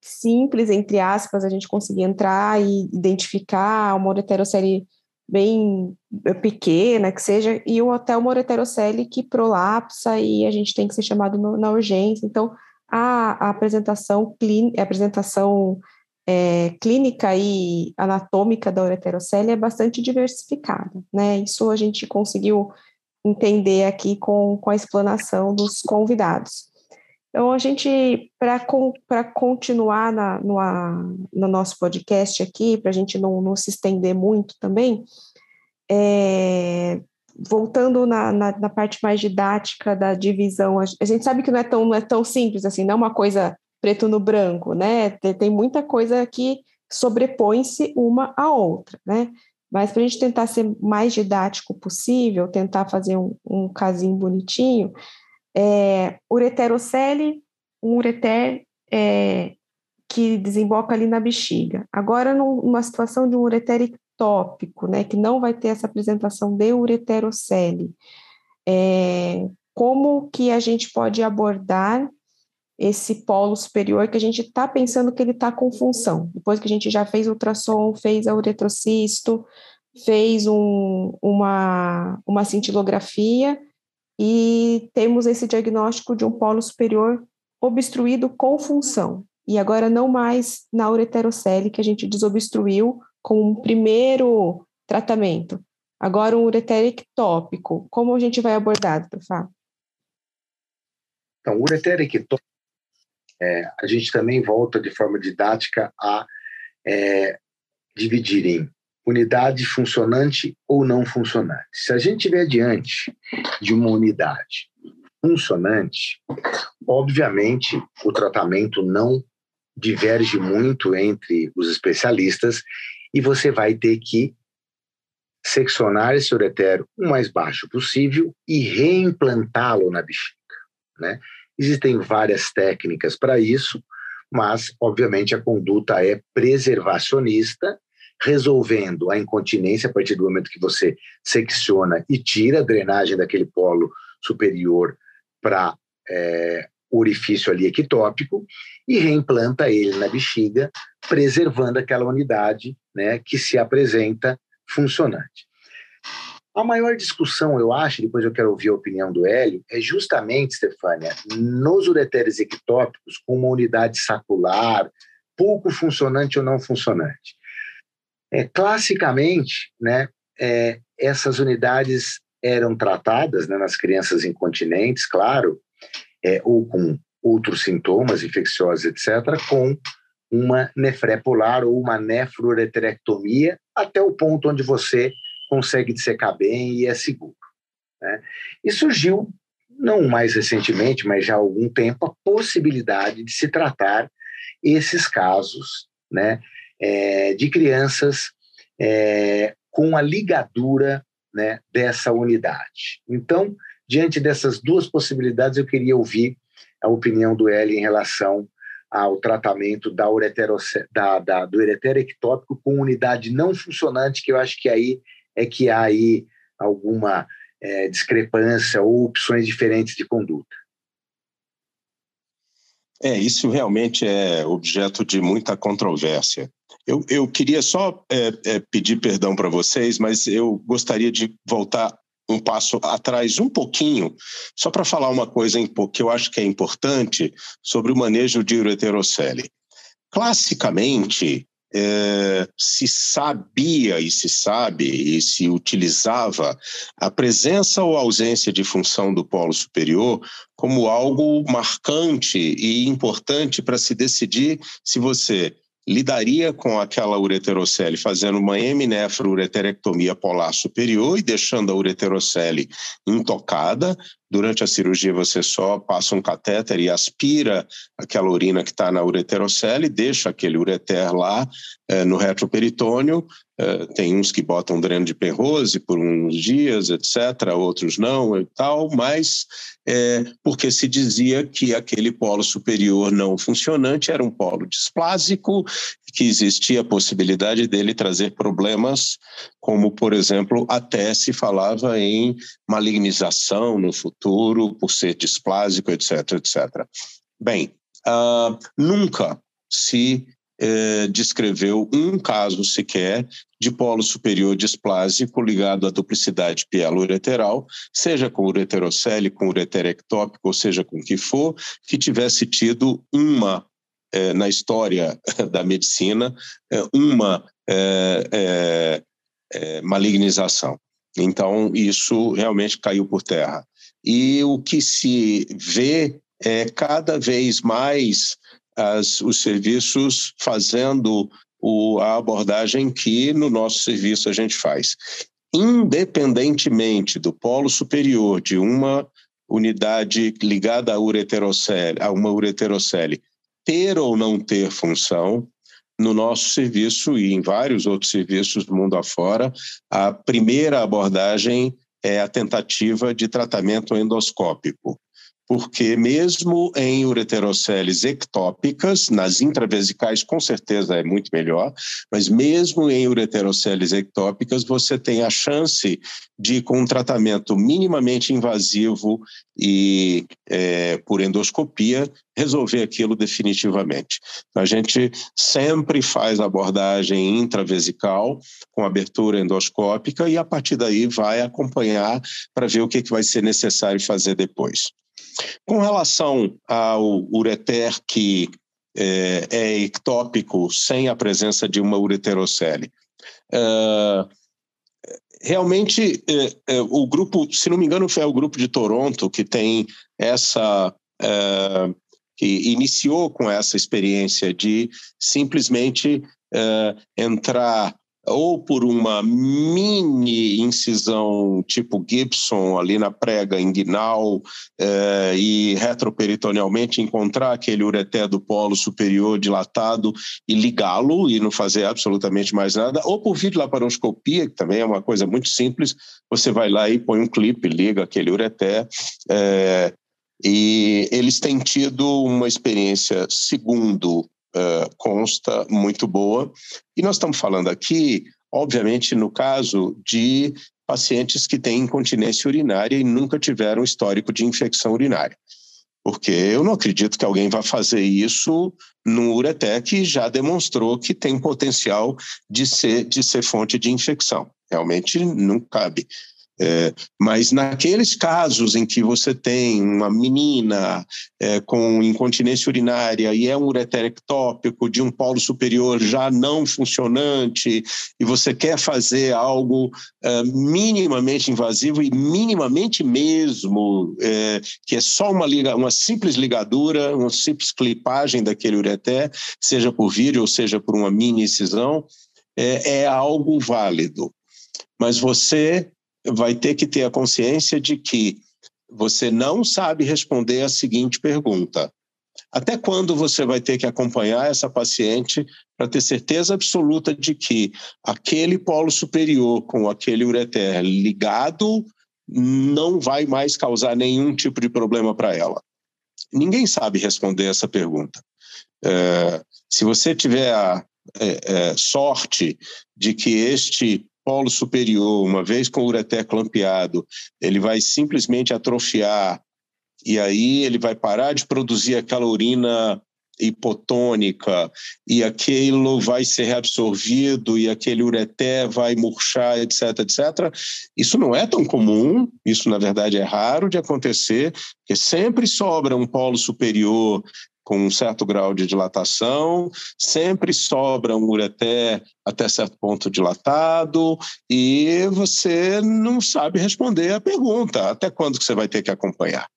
simples, entre aspas, a gente conseguir entrar e identificar uma ureterocele bem eh, pequena, que seja, e o até uma ureterocele que prolapsa e a gente tem que ser chamado no, na urgência. Então, a, a apresentação, a apresentação é, clínica e anatômica da ureterocele é bastante diversificada, né? Isso a gente conseguiu entender aqui com, com a explanação dos convidados. Então, a gente, para continuar na, no, no nosso podcast aqui, para a gente não, não se estender muito também, é, voltando na, na, na, parte mais didática da divisão, a, a, gente sabe que não é, tão, não é tão simples assim, não é uma coisa preto no branco, né? Tem, tem muita coisa que sobrepõe-se uma à outra, né? Mas para a gente tentar ser mais didático possível, tentar fazer um, um casinho bonitinho, é, ureterocele, um ureter é, que desemboca ali na bexiga. Agora, numa situação de um ureter ectópico, né, que não vai ter essa apresentação de ureterocele, é, como que a gente pode abordar esse polo superior que a gente está pensando que ele está com função. Depois que a gente já fez ultrassom, fez a uretrocisto, fez um, uma, uma cintilografia, e temos esse diagnóstico de um polo superior obstruído com função. E agora não mais na ureterocele, que a gente desobstruiu com um primeiro tratamento. Agora um ureter ectópico. Como a gente vai abordar, doutor? Então, o ureter ectópico, é, a gente também volta de forma didática a é, dividir em unidade funcionante ou não funcionante. Se a gente estiver diante de uma unidade funcionante, obviamente o tratamento não diverge muito entre os especialistas e você vai ter que seccionar esse ureter o mais baixo possível e reimplantá-lo na bexiga. Né? Existem várias técnicas para isso, mas, obviamente, a conduta é preservacionista, resolvendo a incontinência a partir do momento que você secciona e tira a drenagem daquele polo superior para é, orifício ali ectópico e reimplanta ele na bexiga, preservando aquela unidade né, que se apresenta funcionante. A maior discussão, eu acho, depois eu quero ouvir a opinião do Hélio, é justamente, Stefânia, nos ureteres ectópicos com uma unidade sacular, pouco funcionante ou não funcionante. É, classicamente, né, é, essas unidades eram tratadas né, nas crianças incontinentes, claro, é, ou com outros sintomas infecciosos, etc., com uma nefrepolar ou uma nefroureterectomia, até o ponto onde você consegue dissecar bem e é seguro. Né? E surgiu, não mais recentemente, mas já há algum tempo, a possibilidade de se tratar esses casos né, é, de crianças é, com a ligadura né, dessa unidade. Então, diante dessas duas possibilidades, eu queria ouvir a opinião do Eli em relação ao tratamento da da, da, do ureter ectópico com unidade não funcionante, que eu acho que aí é que há aí alguma é, discrepância ou opções diferentes de conduta. É, isso realmente é objeto de muita controvérsia. Eu, eu queria só é, é, pedir perdão para vocês, mas eu gostaria de voltar um passo atrás um pouquinho, só para falar uma coisa que eu acho que é importante sobre o manejo de ureterocele. Classicamente, é, se sabia e se sabe e se utilizava a presença ou ausência de função do polo superior como algo marcante e importante para se decidir se você lidaria com aquela ureterocele fazendo uma heminefroureterectomia polar superior e deixando a ureterocele intocada. Durante a cirurgia, você só passa um catéter e aspira aquela urina que está na ureterocele, deixa aquele ureter lá eh, no retroperitônio. Eh, tem uns que botam dreno de perrose por uns dias, etc., outros não e tal, mas é, porque se dizia que aquele polo superior não funcionante era um polo displásico, que existia a possibilidade dele trazer problemas, como, por exemplo, até se falava em malignização no futuro por ser displásico, etc., etc. Bem, uh, nunca se eh, descreveu um caso sequer de polo superior displásico ligado à duplicidade pielo-ureteral, seja com ureterocele, com ureterectópico, ou seja com o que for, que tivesse tido uma, eh, na história da medicina, eh, uma malignização. Então, isso realmente caiu por terra. E o que se vê é cada vez mais as, os serviços fazendo o, a abordagem que no nosso serviço a gente faz. Independentemente do polo superior de uma unidade ligada a, ureterocele, a uma ureterocele ter ou não ter função, no nosso serviço e em vários outros serviços do mundo afora, a primeira abordagem é a tentativa de tratamento endoscópico porque mesmo em ureteroceles ectópicas, nas intravesicais com certeza é muito melhor, mas mesmo em ureteroceles ectópicas você tem a chance de, com um tratamento minimamente invasivo e é, por endoscopia, resolver aquilo definitivamente. A gente sempre faz abordagem intravesical com abertura endoscópica e a partir daí vai acompanhar para ver o que, que vai ser necessário fazer depois. Com relação ao ureter que é, é ectópico sem a presença de uma ureterocele, realmente é, é, o grupo, se não me engano, foi o grupo de Toronto que tem essa que iniciou com essa experiência de simplesmente entrar ou por uma mini incisão tipo Gibson ali na prega inguinal eh, e retroperitonealmente encontrar aquele ureté do polo superior dilatado e ligá-lo e não fazer absolutamente mais nada, ou por videolaparoscopia, que também é uma coisa muito simples, você vai lá e põe um clipe, liga aquele ureté, eh, e eles têm tido uma experiência, segundo uh, consta, muito boa. E nós estamos falando aqui, obviamente, no caso de pacientes que têm incontinência urinária e nunca tiveram histórico de infecção urinária. Porque eu não acredito que alguém vá fazer isso no ureté que já demonstrou que tem potencial de ser, de ser fonte de infecção. Realmente não cabe. É, mas naqueles casos em que você tem uma menina é, com incontinência urinária e é um ureter ectópico de um polo superior já não funcionante e você quer fazer algo é, minimamente invasivo e minimamente mesmo, é, que é só uma, liga, uma simples ligadura, uma simples clipagem daquele ureter, seja por vídeo ou seja por uma mini incisão, é, é algo válido. Mas você vai ter que ter a consciência de que você não sabe responder a seguinte pergunta: até quando você vai ter que acompanhar essa paciente para ter certeza absoluta de que aquele polo superior com aquele ureter ligado não vai mais causar nenhum tipo de problema para ela? Ninguém sabe responder essa pergunta. É, se você tiver a é, é, sorte de que este polo superior, uma vez com o ureter clampeado, ele vai simplesmente atrofiar e aí ele vai parar de produzir aquela urina hipotônica e aquilo vai ser reabsorvido e aquele ureter vai murchar, etc, etc. Isso não é tão comum, isso na verdade é raro de acontecer, porque sempre sobra um polo superior com um certo grau de dilatação, sempre sobra um ureté até certo ponto dilatado e você não sabe responder a pergunta, até quando que você vai ter que acompanhar?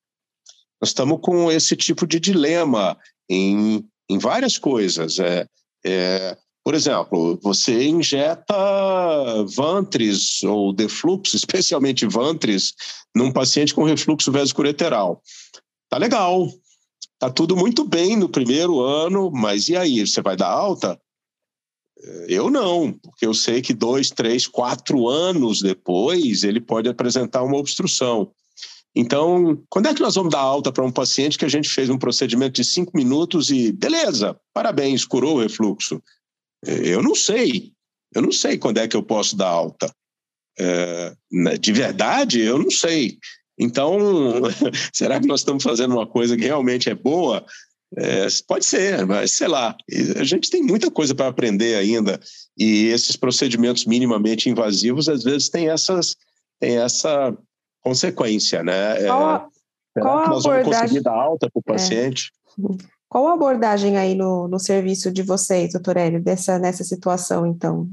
Nós estamos com esse tipo de dilema em, em várias coisas. É, é, por exemplo, você injeta Vantris ou Deflux, especialmente Vantris, num paciente com refluxo vesicoureteral. Tá legal, Tá tudo muito bem no primeiro ano, mas e aí? Você vai dar alta? Eu não, porque eu sei que dois, três, quatro anos depois ele pode apresentar uma obstrução. Então, quando é que nós vamos dar alta para um paciente que a gente fez um procedimento de cinco minutos e beleza, parabéns, curou o refluxo? Eu não sei, eu não sei quando é que eu posso dar alta. É, de verdade, eu não sei. Então, será que nós estamos fazendo uma coisa que realmente é boa? É, pode ser, mas sei lá. A gente tem muita coisa para aprender ainda e esses procedimentos minimamente invasivos às vezes têm essas têm essa consequência, né? É, qual, a, qual a nós abordagem? vamos conseguir dar alta para o é. paciente? É. Qual a abordagem aí no, no serviço de vocês, doutor Hélio, dessa, nessa situação, então,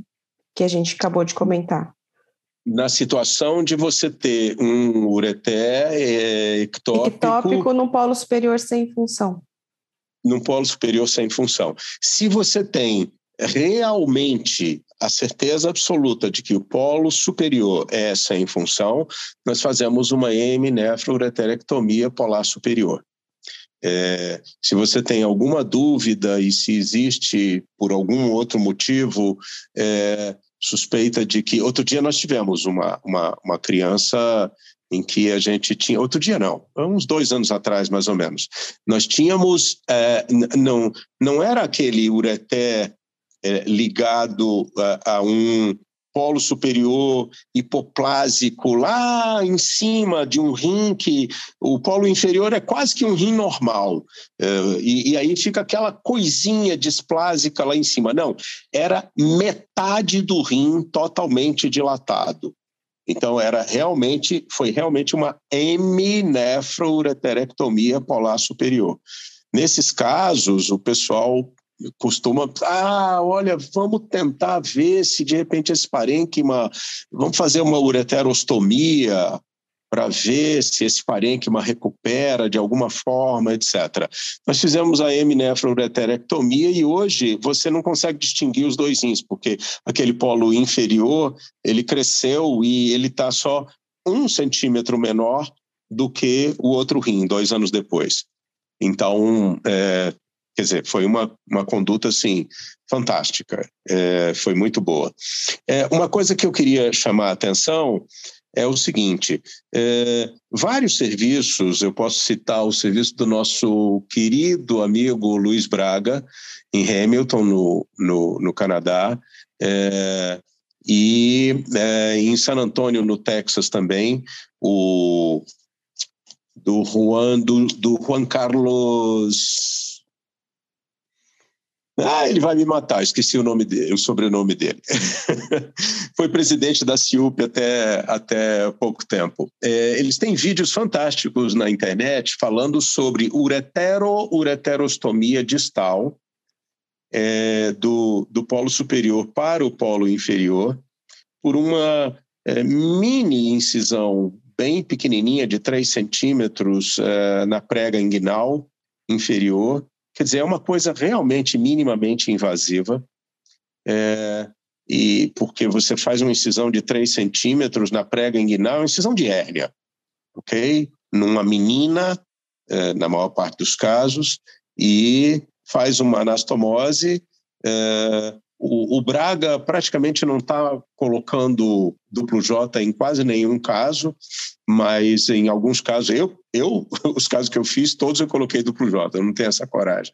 que a gente acabou de comentar? Na situação de você ter um ureté é, ectópico... Ectópico no polo superior sem função. No polo superior sem função. Se você tem realmente a certeza absoluta de que o polo superior é sem função, nós fazemos uma hemnefroureterectomia polar superior. É, se você tem alguma dúvida e se existe, por algum outro motivo, é, suspeita de que. Outro dia nós tivemos uma, uma, uma criança em que a gente tinha. Outro dia não, uns dois anos atrás, mais ou menos. Nós tínhamos. É, não, não era aquele ureté é, ligado a, a um polo superior hipoplásico lá em cima de um rim que o polo inferior é quase que um rim normal. Uh, e, e, aí fica aquela coisinha displásica lá em cima. Não, era metade do rim totalmente dilatado. Então era realmente, foi realmente uma heminefroureterectomia polar superior. Nesses casos, o pessoal costuma, ah, olha, vamos tentar ver se de repente esse parênquima, vamos fazer uma ureterostomia. para ver se esse parênquima recupera de alguma forma, etc. Nós fizemos a heminefroureterectomia e hoje você não consegue distinguir os dois rins, porque aquele polo inferior, ele cresceu e ele está só um centímetro menor do que o outro rim, dois anos depois. Então, é, quer dizer, foi uma, uma conduta, assim, fantástica, é, foi muito boa. É, uma coisa que eu queria chamar a atenção é o seguinte: é, vários serviços, eu posso citar o serviço do nosso querido amigo Luiz Braga, em Hamilton, no, no, no Canadá, é, e é, em San Antônio, no Texas também, o do Juan, do, do Juan Carlos ah, ele vai me matar, esqueci o nome dele, o sobrenome dele. Foi presidente da CIUP até, até pouco tempo. É, eles têm vídeos fantásticos na internet falando sobre uretero-ureterostomia distal é, do, do polo superior para o polo inferior por uma é, mini incisão bem pequenininha de 3 centímetros é, na prega inguinal inferior Quer dizer, é uma coisa realmente minimamente invasiva, é, e porque você faz uma incisão de 3 centímetros na prega inguinal, uma incisão de hérnia, ok? Numa menina, é, na maior parte dos casos, e faz uma anastomose é, o, o Braga praticamente não está colocando duplo J em quase nenhum caso, mas em alguns casos, eu, eu os casos que eu fiz, todos eu coloquei duplo J, eu não tenho essa coragem.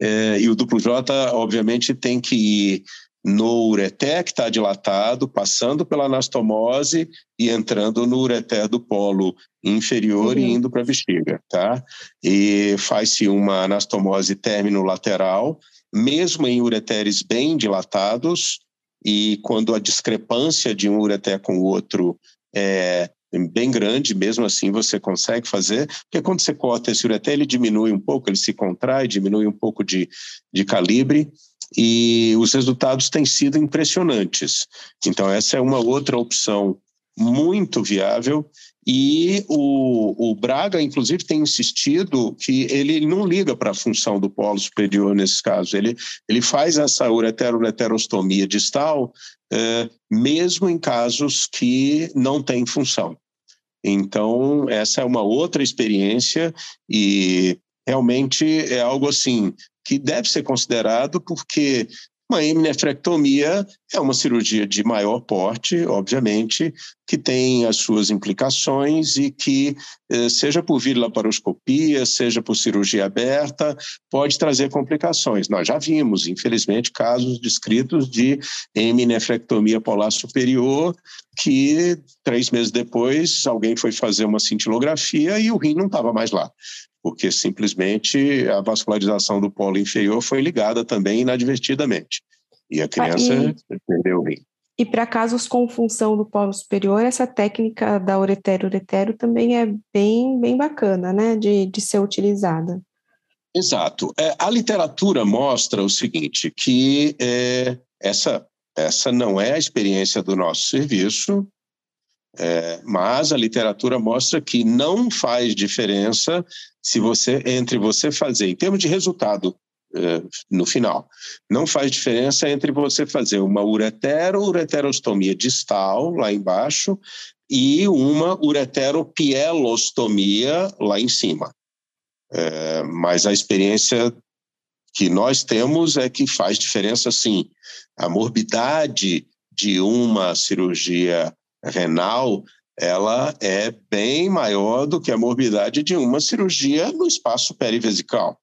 É, e o duplo J, obviamente, tem que ir no ureté que está dilatado, passando pela anastomose e entrando no ureté do polo inferior uhum. e indo para a bexiga, tá? E faz-se uma anastomose término lateral, mesmo em ureteres bem dilatados, e quando a discrepância de um ureter com o outro é bem grande, mesmo assim você consegue fazer, porque quando você corta esse ureter, ele diminui um pouco, ele se contrai, diminui um pouco de, de calibre, e os resultados têm sido impressionantes. Então, essa é uma outra opção muito viável e o, o, Braga, inclusive, tem insistido que ele não liga para a função do polo superior nesses casos. Ele, ele faz essa uretero-ureterostomia distal é, mesmo em casos que não tem função. Então, essa é uma outra experiência e realmente é algo assim que deve ser considerado porque uma heminefrectomia é uma cirurgia de maior porte, obviamente, que tem as suas implicações e que, eh, seja por laparoscopia, seja por cirurgia aberta, pode trazer complicações. Nós já vimos, infelizmente, casos descritos de heminefrectomia polar superior que três meses depois alguém foi fazer uma cintilografia e o rim não estava mais lá porque simplesmente a vascularização do polo inferior foi ligada também inadvertidamente. E a criança ah, e... perdeu o rim. E para casos com função do polo superior, essa técnica da uretero-uretero também é bem, bem bacana, né, de, de ser utilizada. Exato. É, a literatura mostra o seguinte, que é, essa, essa não é a experiência do nosso serviço, é, mas a literatura mostra que não faz diferença se você entre você fazer, em termos de resultado é, no final, não faz diferença entre você fazer uma uretero-ureterostomia distal, lá embaixo, e uma ureteropielostomia lá em cima. É, mas a experiência que nós temos é que faz diferença sim. A morbidade de uma cirurgia renal, ela é bem maior do que a morbidade de uma cirurgia no espaço perivesical.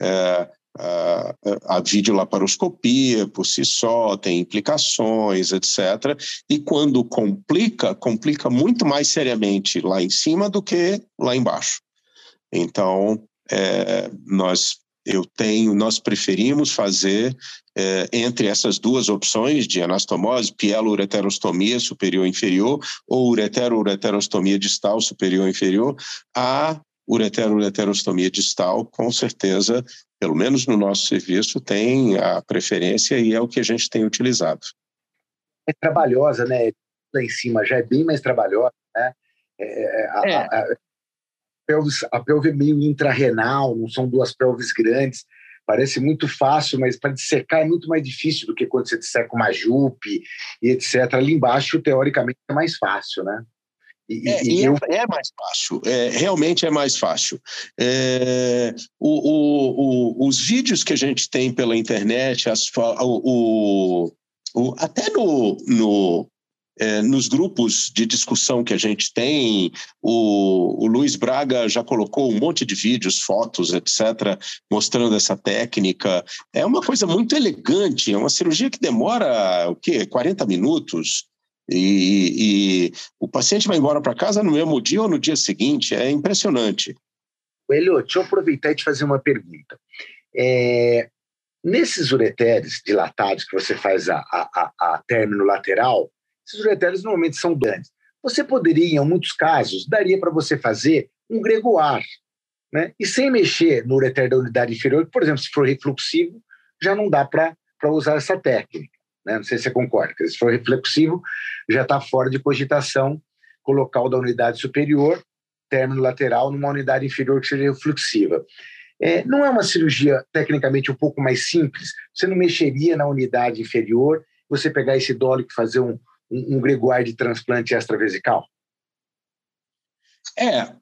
É, a, a videolaparoscopia por si só tem implicações, etc. E quando complica, complica muito mais seriamente lá em cima do que lá embaixo. Então, é, nós eu tenho, nós preferimos fazer é, entre essas duas opções de anastomose, pielo-ureterostomia superior inferior ou uretero-ureterostomia distal superior inferior, a uretero-ureterostomia distal, com certeza, pelo menos no nosso serviço, tem a preferência e é o que a gente tem utilizado. É trabalhosa, né? Lá em cima já é bem mais trabalhosa, né? É, a, é. A, a, pelvis, a pelve é meio intrarrenal, não são duas pelves grandes. Parece muito fácil, mas para dissecar é muito mais difícil do que quando você disseca uma jupe e etc. Ali embaixo, teoricamente, é mais fácil, né? E, é, e eu... é, mais fácil, é, realmente é mais fácil. É, o, o, o, os vídeos que a gente tem pela internet, as, o, até no, no, é, nos grupos de discussão que a gente tem, o, o Luiz Braga já colocou um monte de vídeos, fotos, etc., mostrando essa técnica. É uma coisa muito elegante, é uma cirurgia que demora o quê? 40 minutos. E, e o paciente vai embora para casa no mesmo dia ou no dia seguinte. É impressionante. Elio, deixa eu aproveitar e te fazer uma pergunta. É, nesses ureteres dilatados que você faz a, a, a término lateral, esses ureteres normalmente são grandes. Você poderia, em muitos casos, daria para você fazer um gregoar, né? E sem mexer no ureter da unidade inferior, por exemplo, se for refluxivo, já não dá para usar essa técnica. Né? Não sei se você concorda. Se for reflexivo, já está fora de cogitação colocar o da unidade superior, término lateral, numa unidade inferior que seja reflexiva. É, não é uma cirurgia tecnicamente um pouco mais simples? Você não mexeria na unidade inferior, você pegar esse dólico e fazer um, um, um gregoire de transplante extravesical? É,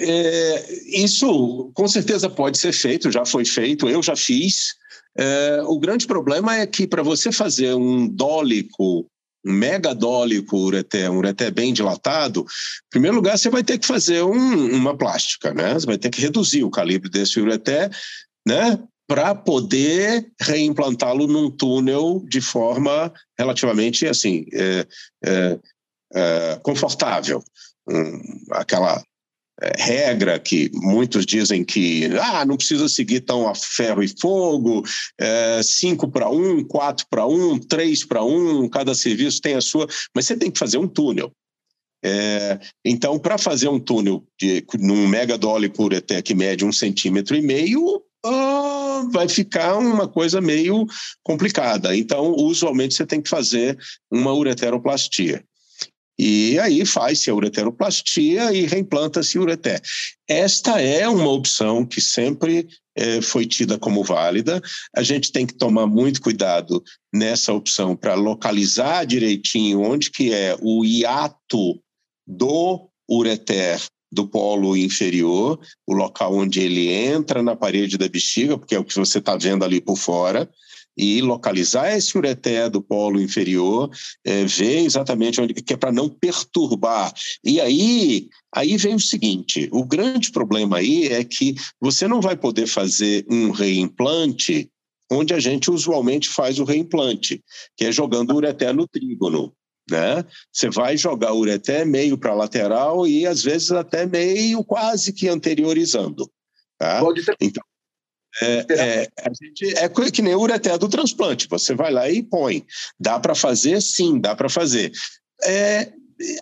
é, isso com certeza pode ser feito, já foi feito, eu já fiz. É, o grande problema é que para você fazer um dólico, um megadólico ureté, um ureté bem dilatado, em primeiro lugar você vai ter que fazer um, uma plástica, né? Você vai ter que reduzir o calibre desse ureté, né? Para poder reimplantá-lo num túnel de forma relativamente assim é, é, é, confortável. Um, aquela é, regra que muitos dizem que ah, não precisa seguir tão a ferro e fogo, é, cinco para um, quatro para um, três para um, cada serviço tem a sua, mas você tem que fazer um túnel. É, então, para fazer um túnel de, num mega dolly ureté que mede um centímetro e meio, uh, vai ficar uma coisa meio complicada. Então, usualmente, você tem que fazer uma ureteroplastia. E aí faz-se a ureteroplastia e reimplanta-se o ureter. Esta é uma opção que sempre é, foi tida como válida. A gente tem que tomar muito cuidado nessa opção para localizar direitinho onde que é o hiato do ureter do polo inferior, o local onde ele entra na parede da bexiga, porque é o que você está vendo ali por fora, e localizar esse ureté do polo inferior, é, ver exatamente onde que é para não perturbar. E aí, aí vem o seguinte: o grande problema aí é que você não vai poder fazer um reimplante onde a gente usualmente faz o reimplante, que é jogando o ureté no trígono né? Você vai jogar o ureté meio para lateral e às vezes até meio quase que anteriorizando. Tá? Pode ter... Então, é, é, a gente, é que nem o ureté do transplante, você vai lá e põe. Dá para fazer? Sim, dá para fazer. É,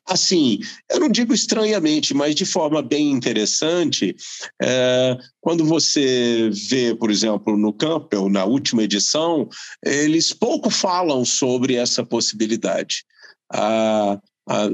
assim, eu não digo estranhamente, mas de forma bem interessante, é, quando você vê, por exemplo, no Campbell, na última edição, eles pouco falam sobre essa possibilidade. A, a,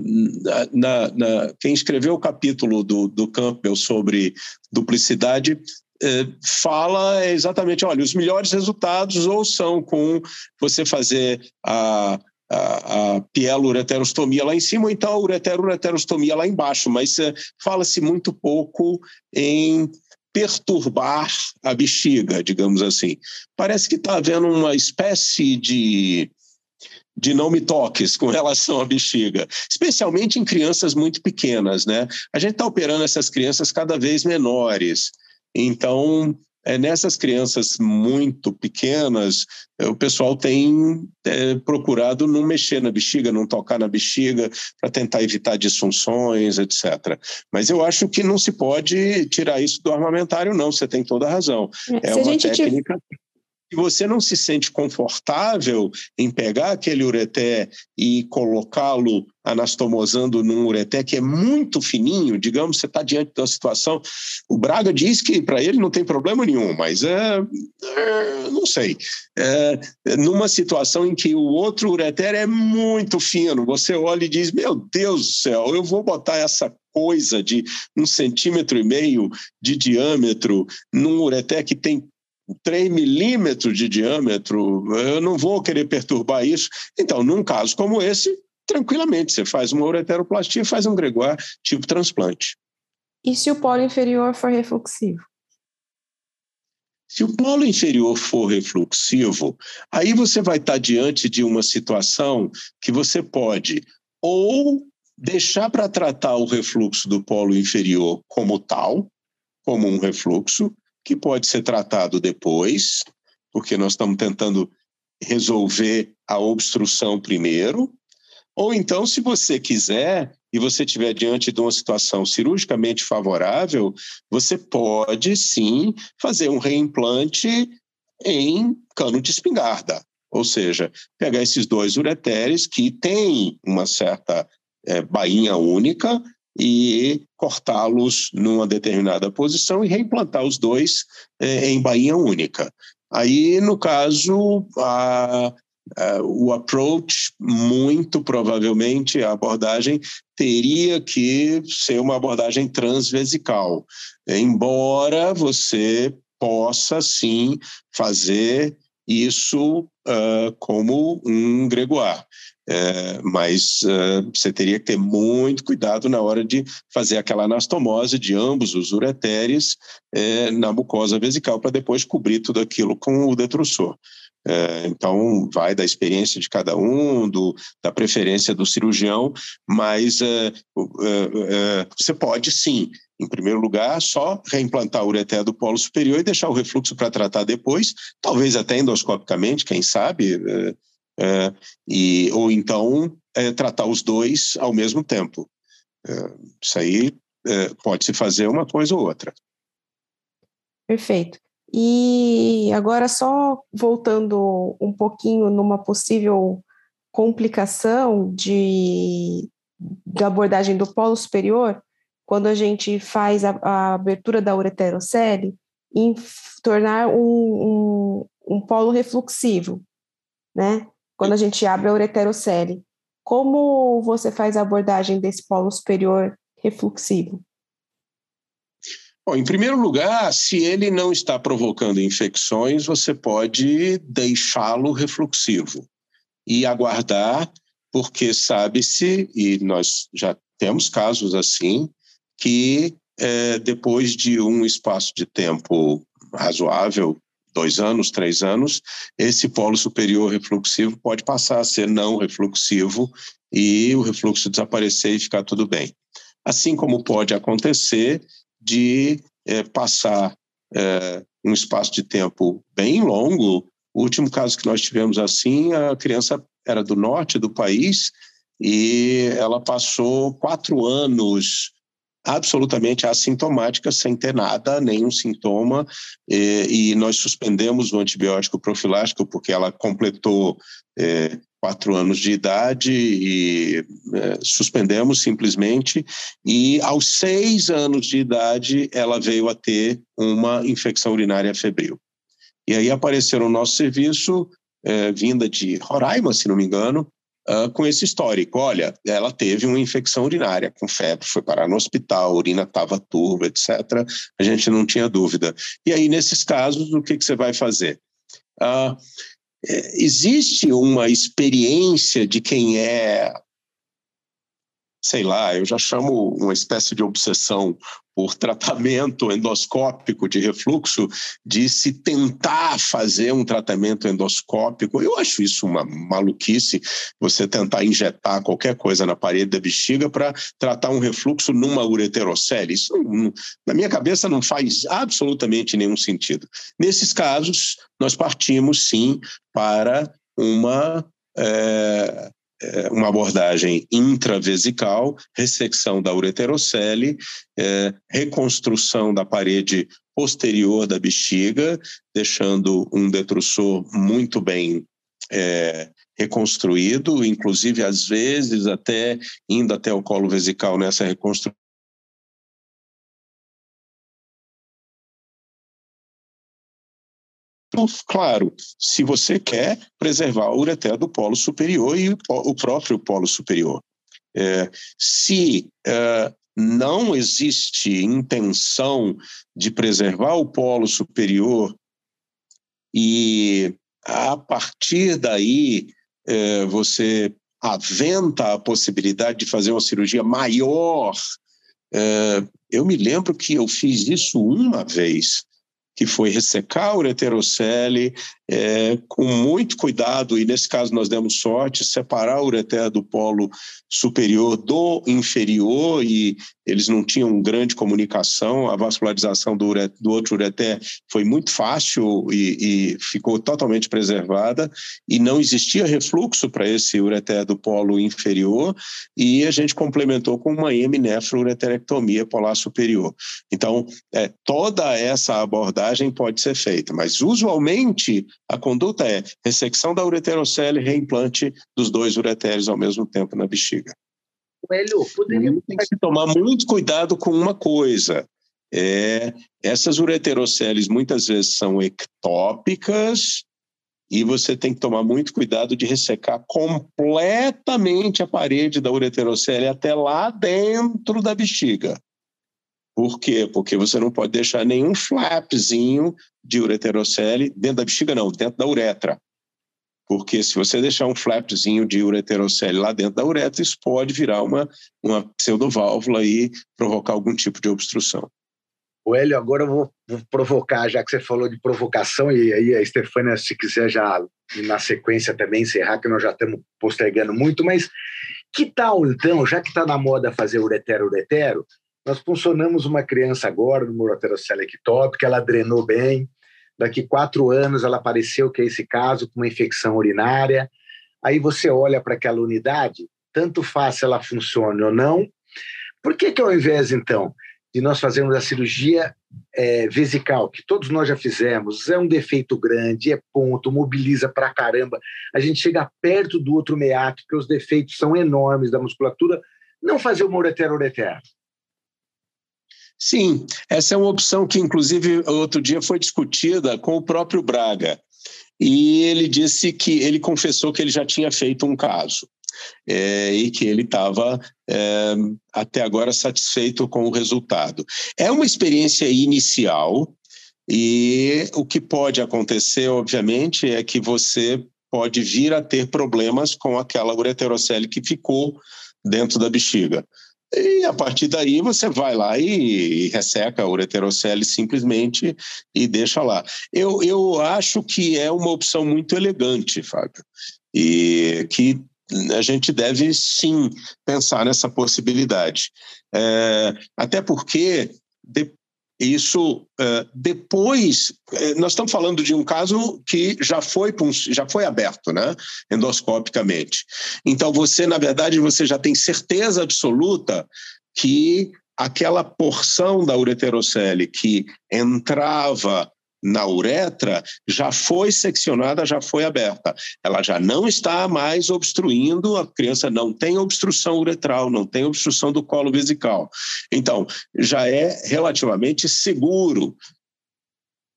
na, na, quem escreveu o capítulo do, do Campbell sobre duplicidade eh, fala exatamente, olha, os melhores resultados ou são com você fazer a, a, a pielureterostomia lá em cima, ou então a ureterureterostomia lá embaixo, mas eh, fala-se muito pouco em perturbar a bexiga, digamos assim. Parece que está havendo uma espécie de de não me toques com relação à bexiga, especialmente em crianças muito pequenas, né? A gente está operando essas crianças cada vez menores. Então, é, nessas crianças muito pequenas, é, o pessoal tem é, procurado não mexer na bexiga, não tocar na bexiga, para tentar evitar disfunções, etc. Mas eu acho que não se pode tirar isso do armamentário, não. Você tem toda a razão. É, é uma técnica. Se você não se sente confortável em pegar aquele ureté e colocá-lo anastomosando num ureté que é muito fininho, digamos, você está diante uma situação. O Braga diz que para ele não tem problema nenhum, mas é, é não sei. É, numa situação em que o outro ureter é muito fino, você olha e diz: Meu Deus do céu, eu vou botar essa coisa de um centímetro e meio de diâmetro num ureter que tem 3 milímetros de diâmetro, eu não vou querer perturbar isso. Então, num caso como esse, tranquilamente, você faz uma ureteroplastia, faz um gregoire tipo transplante. E se o polo inferior for refluxivo? Se o polo inferior for refluxivo, aí você vai estar diante de uma situação que você pode ou deixar para tratar o refluxo do polo inferior como tal, como um refluxo, que pode ser tratado depois, porque nós estamos tentando resolver a obstrução primeiro. Ou então, se você quiser e você estiver diante de uma situação cirurgicamente favorável, você pode sim fazer um reimplante em cano de espingarda. Ou seja, pegar esses dois ureteres que têm uma certa é, bainha única e cortá-los numa determinada posição e reimplantar os dois é, em bainha única. Aí, no caso, a, a, o approach, muito provavelmente, a abordagem teria que ser uma abordagem transvesical, embora você possa, sim, fazer isso uh, como um gregoire. É, mas uh, você teria que ter muito cuidado na hora de fazer aquela anastomose de ambos os ureteres é, na mucosa vesical para depois cobrir tudo aquilo com o detrussor. É, então, vai da experiência de cada um, do, da preferência do cirurgião, mas é, é, você pode sim, em primeiro lugar, só reimplantar o ureter do polo superior e deixar o refluxo para tratar depois, talvez até endoscopicamente, quem sabe é, e, ou então é, tratar os dois ao mesmo tempo. É, isso aí é, pode-se fazer uma coisa ou outra. Perfeito. E agora, só voltando um pouquinho numa possível complicação de, da abordagem do polo superior, quando a gente faz a, a abertura da ureterocele, em tornar um, um, um polo refluxivo, né? Quando a gente abre a ureterocele. Como você faz a abordagem desse polo superior refluxivo? Bom, em primeiro lugar, se ele não está provocando infecções, você pode deixá-lo refluxivo e aguardar, porque sabe-se, e nós já temos casos assim, que é, depois de um espaço de tempo razoável, dois anos, três anos, esse polo superior refluxivo pode passar a ser não refluxivo e o refluxo desaparecer e ficar tudo bem. Assim como pode acontecer de é, passar é, um espaço de tempo bem longo. O último caso que nós tivemos assim, a criança era do norte do país e ela passou quatro anos absolutamente assintomática, sem ter nada, nenhum sintoma, e, e nós suspendemos o antibiótico profilático porque ela completou é, quatro anos de idade e é, suspendemos simplesmente, e aos seis anos de idade ela veio a ter uma infecção urinária febril. E aí apareceu no nosso serviço, é, vinda de Roraima, se não me engano, uh, com esse histórico. Olha, ela teve uma infecção urinária com febre, foi parar no hospital, a urina estava turva, etc. A gente não tinha dúvida. E aí, nesses casos, o que, que você vai fazer? Uh, existe uma experiência de quem é sei lá, eu já chamo uma espécie de obsessão por tratamento endoscópico de refluxo, de se tentar fazer um tratamento endoscópico. Eu acho isso uma maluquice, você tentar injetar qualquer coisa na parede da bexiga para tratar um refluxo numa ureterocele. Isso, na minha cabeça, não faz absolutamente nenhum sentido. Nesses casos, nós partimos, sim, para uma. É, é, uma abordagem intravesical, ressecção da ureterocele, é, reconstrução da parede posterior da bexiga, deixando um detrussor muito bem é, reconstruído, inclusive às vezes até indo até o colo vesical nessa reconstrução. Claro, se você quer preservar o ureter do polo superior e o próprio polo superior. É, se é, não existe intenção de preservar o polo superior e a partir daí é, você aventa a possibilidade de fazer uma cirurgia maior. É, eu me lembro que eu fiz isso uma vez que foi ressecar o ureterocele é, com muito cuidado, e nesse caso nós demos sorte, separar o ureter do polo superior do inferior, e eles não tinham grande comunicação, a vascularização do, ureter, do outro ureter foi muito fácil e, e, ficou totalmente preservada, e não existia refluxo para esse ureter do polo inferior, e a gente complementou com uma heminefroureterectomia polar superior. Então, é, toda essa abordagem pode ser feita, mas usualmente a conduta é ressecção da ureterocele e reimplante dos dois ureteres ao mesmo tempo na bexiga. Coelho, poderia... Tem que tomar muito cuidado com uma coisa. É, essas ureteroceles muitas vezes são ectópicas e você tem que tomar muito cuidado de ressecar completamente a parede da ureterocele até lá dentro da bexiga. Por quê? Porque você não pode deixar nenhum flapzinho de ureterocele dentro da bexiga, não, dentro da uretra. Porque se você deixar um flapzinho de ureterocele lá dentro da uretra, isso pode virar uma, uma pseudoválvula e provocar algum tipo de obstrução. O Hélio, agora eu vou, vou, provocar, já que você falou de provocação, e aí a Stefania, se quiser já na sequência também encerrar, que nós já estamos postergando muito, mas que tal então, já que está na moda fazer uretero-uretero, nós funcionamos uma criança agora no ureterocele ectópica, ela drenou bem, daqui quatro anos ela apareceu que é esse caso, com uma infecção urinária. Aí você olha para aquela unidade, tanto faz se ela funcione ou não. Por que, que ao invés, então, de nós fazermos a cirurgia é, vesical, que todos nós já fizemos, é um defeito grande, é ponto, mobiliza pra caramba, a gente chega perto do outro meato, que os defeitos são enormes da musculatura, não fazer uma uretero-uretero? Sim, essa é uma opção que, inclusive, outro dia foi discutida com o próprio Braga. E ele disse que ele confessou que ele já tinha feito um caso. É, e que ele estava é, até agora satisfeito com o resultado. É uma experiência inicial e o que pode acontecer, obviamente, é que você pode vir a ter problemas com aquela ureterocele que ficou dentro da bexiga. E a partir daí você vai lá e, e resseca a ureterocele simplesmente e deixa lá. Eu, eu acho que é uma opção muito elegante, Fábio, e que a gente deve sim pensar nessa possibilidade. É, até porque de, isso uh, depois uh, nós estamos falando de um caso que já foi já foi aberto, né, endoscopicamente. Então você na verdade você já tem certeza absoluta que aquela porção da ureterocele que entrava na uretra já foi seccionada, já foi aberta. Ela já não está mais obstruindo, a criança não tem obstrução uretral, não tem obstrução do colo vesical. Então, já é relativamente seguro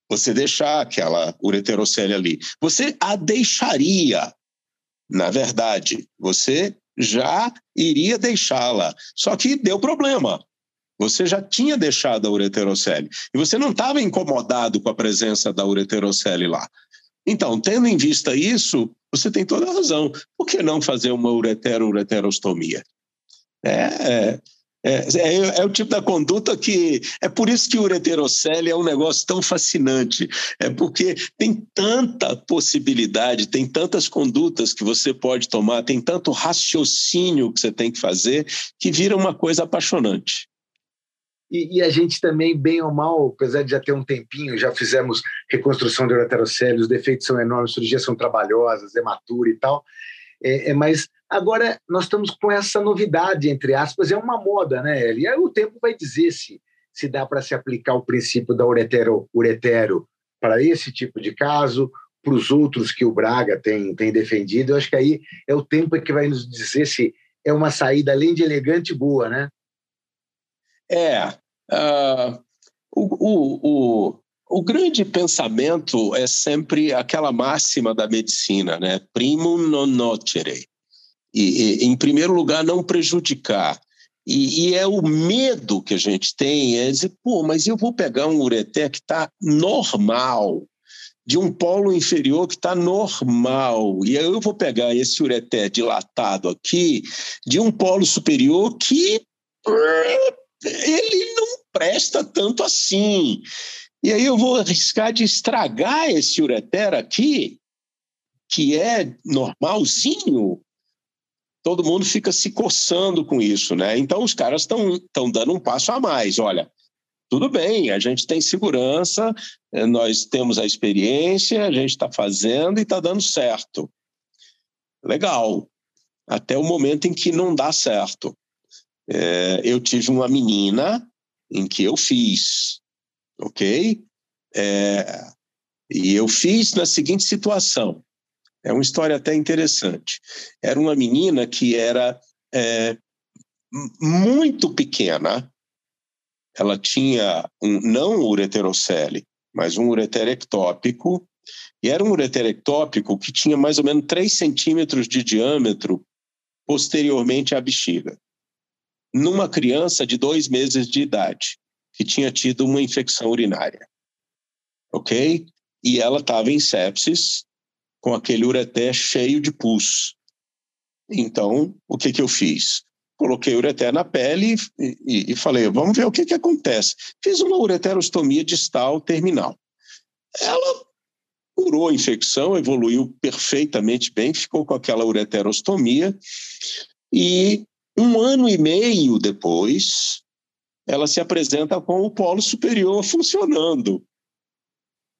você deixar aquela ureterocele ali. Você a deixaria, na verdade, você já iria deixá-la. Só que deu problema. Você já tinha deixado a ureterocele e você não estava incomodado com a presença da ureterocele lá. Então, tendo em vista isso, você tem toda a razão. Por que não fazer uma uretero-ureterostomia? É, é, é, é, o tipo da conduta que. É por isso que ureterocele é um negócio tão fascinante. É porque tem tanta possibilidade, tem tantas condutas que você pode tomar, tem tanto raciocínio que você tem que fazer, que vira uma coisa apaixonante. E, e, a gente também, bem ou mal, apesar de já ter um tempinho, já fizemos reconstrução de ureterocele, os defeitos são enormes, cirurgias são trabalhosas, hematura e tal. É, é, mas agora nós estamos com essa novidade, entre aspas, é uma moda, né, E aí o tempo vai dizer se, se dá para se aplicar o princípio da uretero, uretero para esse tipo de caso, para os outros que o Braga tem, tem defendido. Eu acho que aí é o tempo que vai nos dizer se é uma saída, além de elegante, boa, né? É. Uh, o, o, o, o grande pensamento é sempre aquela máxima da medicina, né? Primum non nocere. E, e, em primeiro lugar, não prejudicar. E, e, é o medo que a gente tem, é dizer, pô, mas eu vou pegar um ureter que está normal, de um polo inferior que está normal, e aí eu vou pegar esse ureter dilatado aqui, de um polo superior que ele não presta tanto assim. E aí eu vou arriscar de estragar esse ureter aqui, que é normalzinho, todo mundo fica se coçando com isso, né? Então os caras estão dando um passo a mais. Olha, tudo bem, a gente tem segurança, eh, nós temos a experiência, a gente está fazendo e está dando certo. Legal. Até o momento em que não dá certo. É, eu tive uma menina em que eu fiz, ok? É, e eu fiz na seguinte situação. É uma história até interessante. Era uma menina que era é, muito pequena. Ela tinha um, não um ureterocele, mas um ureter ectópico. E era um ureter ectópico que tinha mais ou menos 3 centímetros de diâmetro posteriormente à bexiga. Numa criança de dois meses de idade, que tinha tido uma infecção urinária. Ok? E ela estava em sepsis com aquele ureté cheio de pus. Então, o que, que eu fiz? Coloquei o ureté na pele e, e, e falei, vamos ver o que, que acontece. Fiz uma ureterostomia distal terminal. Ela curou a infecção, evoluiu perfeitamente bem, ficou com aquela ureterostomia e um ano e meio depois, ela se apresenta com o polo superior funcionando.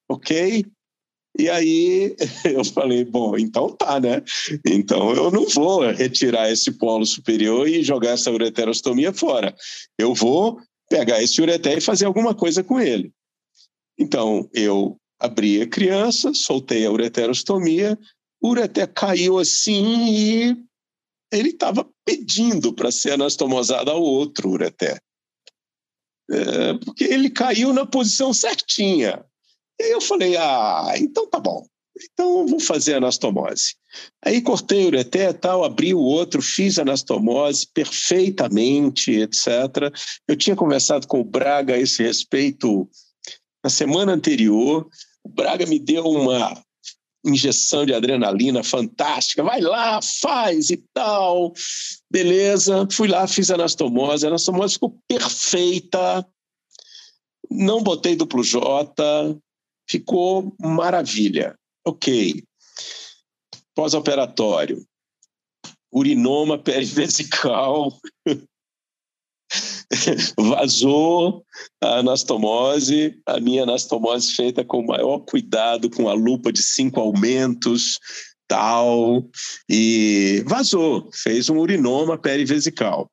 Ok? E aí eu falei, bom, então tá, né? Então eu não vou retirar esse polo superior e jogar essa ureterostomia fora. Eu vou pegar esse ureter e fazer alguma coisa com ele. Então eu abri a criança, soltei a ureterostomia, o ureter caiu assim e ele estava pedindo para ser anastomosado ao outro ureter. É, porque ele caiu na posição certinha. E eu falei, ah, então tá bom. Então eu vou fazer anastomose. Aí cortei o ureter tal, abri o outro, fiz anastomose perfeitamente, etc. Eu tinha conversado com o Braga a esse respeito na semana anterior. O Braga me deu uma injeção de adrenalina fantástica. Vai lá, faz e tal. Beleza. Fui lá, fiz anastomose. A anastomose ficou perfeita. Não botei duplo J, Ficou maravilha. Ok. Pós-operatório. Urinoma perivesical. Vazou a anastomose, a minha anastomose feita com o maior cuidado, com a lupa de cinco aumentos, tal, e vazou, fez um urinoma perivesical.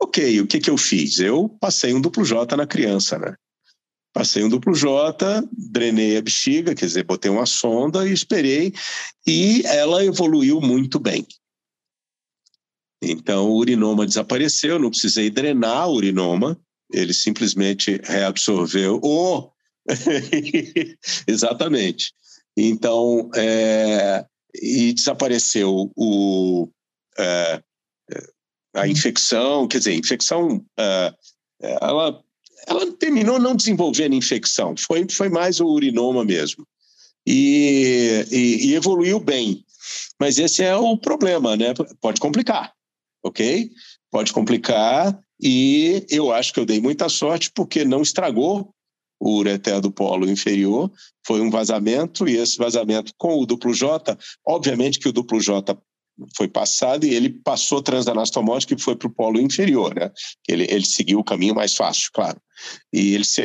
Ok, o que, que eu fiz? Eu passei um duplo J na criança, né? Passei um duplo J, drenei a bexiga, quer dizer, botei uma sonda e esperei, e ela evoluiu muito bem. Então, o urinoma desapareceu, não precisei drenar o urinoma, ele simplesmente reabsorveu. Oh! Exatamente. Então, é, e desapareceu o, é, a infecção, quer dizer, infecção, é, ela ela terminou não desenvolvendo infecção, foi, foi mais o urinoma mesmo. E, e, e, evoluiu bem. Mas esse é o problema, né? Pode complicar, ok? Pode complicar e eu acho que eu dei muita sorte porque não estragou o ureter do polo inferior, foi um vazamento e esse vazamento com o duplo J, obviamente que o duplo J foi passado e ele passou transanastomose que foi para o polo inferior, né? Ele, ele seguiu o caminho mais fácil, claro. E ele se,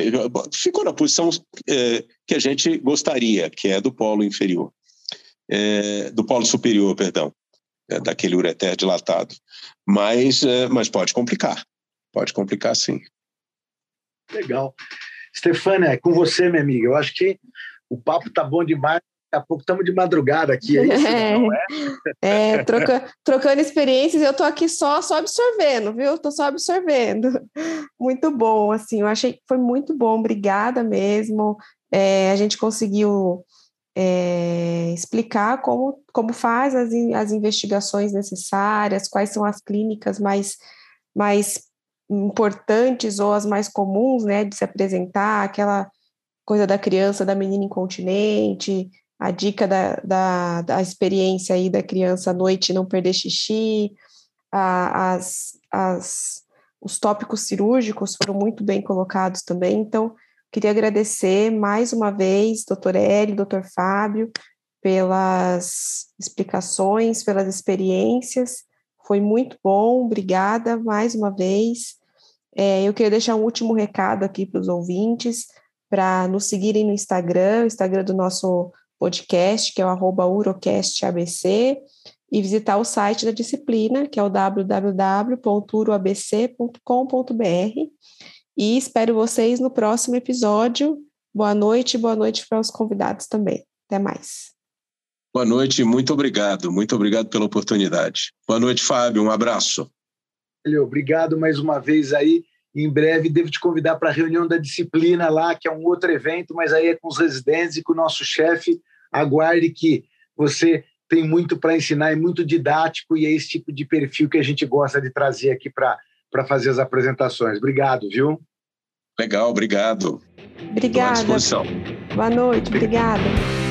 ficou na posição é, que a gente gostaria, que é do polo inferior, é, do polo superior, perdão, daquele ureter dilatado. Mas, é, mas pode complicar, pode complicar sim. Legal. Stefânia, é com você, minha amiga. Eu acho que o papo tá bom demais. Daqui a pouco estamos de madrugada aqui, é isso? É, não é? é troca, trocando experiências, eu estou aqui só, só absorvendo, viu? Estou só absorvendo. Muito bom, assim, eu achei que foi muito bom, obrigada mesmo. É, a gente conseguiu é, explicar como, como faz as, as investigações necessárias, quais são as clínicas mais, mais importantes ou as mais comuns, né, de se apresentar, aquela coisa da criança, da menina incontinente, a dica da, da, da experiência aí da criança à noite não perder xixi, a, as, as, os tópicos cirúrgicos foram muito bem colocados também, então queria agradecer mais uma vez, doutor Hélio, doutor Fábio, pelas explicações, pelas experiências, foi muito bom, obrigada mais uma vez. É, eu queria deixar um último recado aqui para os ouvintes, para nos seguirem no Instagram, o Instagram do nosso podcast, que é o urocastabc, e visitar o site da disciplina, que é o www.uroabc.com.br. E espero vocês no próximo episódio. Boa noite, boa noite para os convidados também. Até mais. Boa noite, muito obrigado. Muito obrigado pela oportunidade. Boa noite, Fábio. Um abraço. Obrigado mais uma vez aí. Em breve devo te convidar para a reunião da disciplina lá, que é um outro evento, mas aí é com os residentes e com o nosso chefe. Aguarde que você tem muito para ensinar, é muito didático e é esse tipo de perfil que a gente gosta de trazer aqui para fazer as apresentações. Obrigado, viu? Legal, obrigado. Obrigada. Boa noite, obrigada.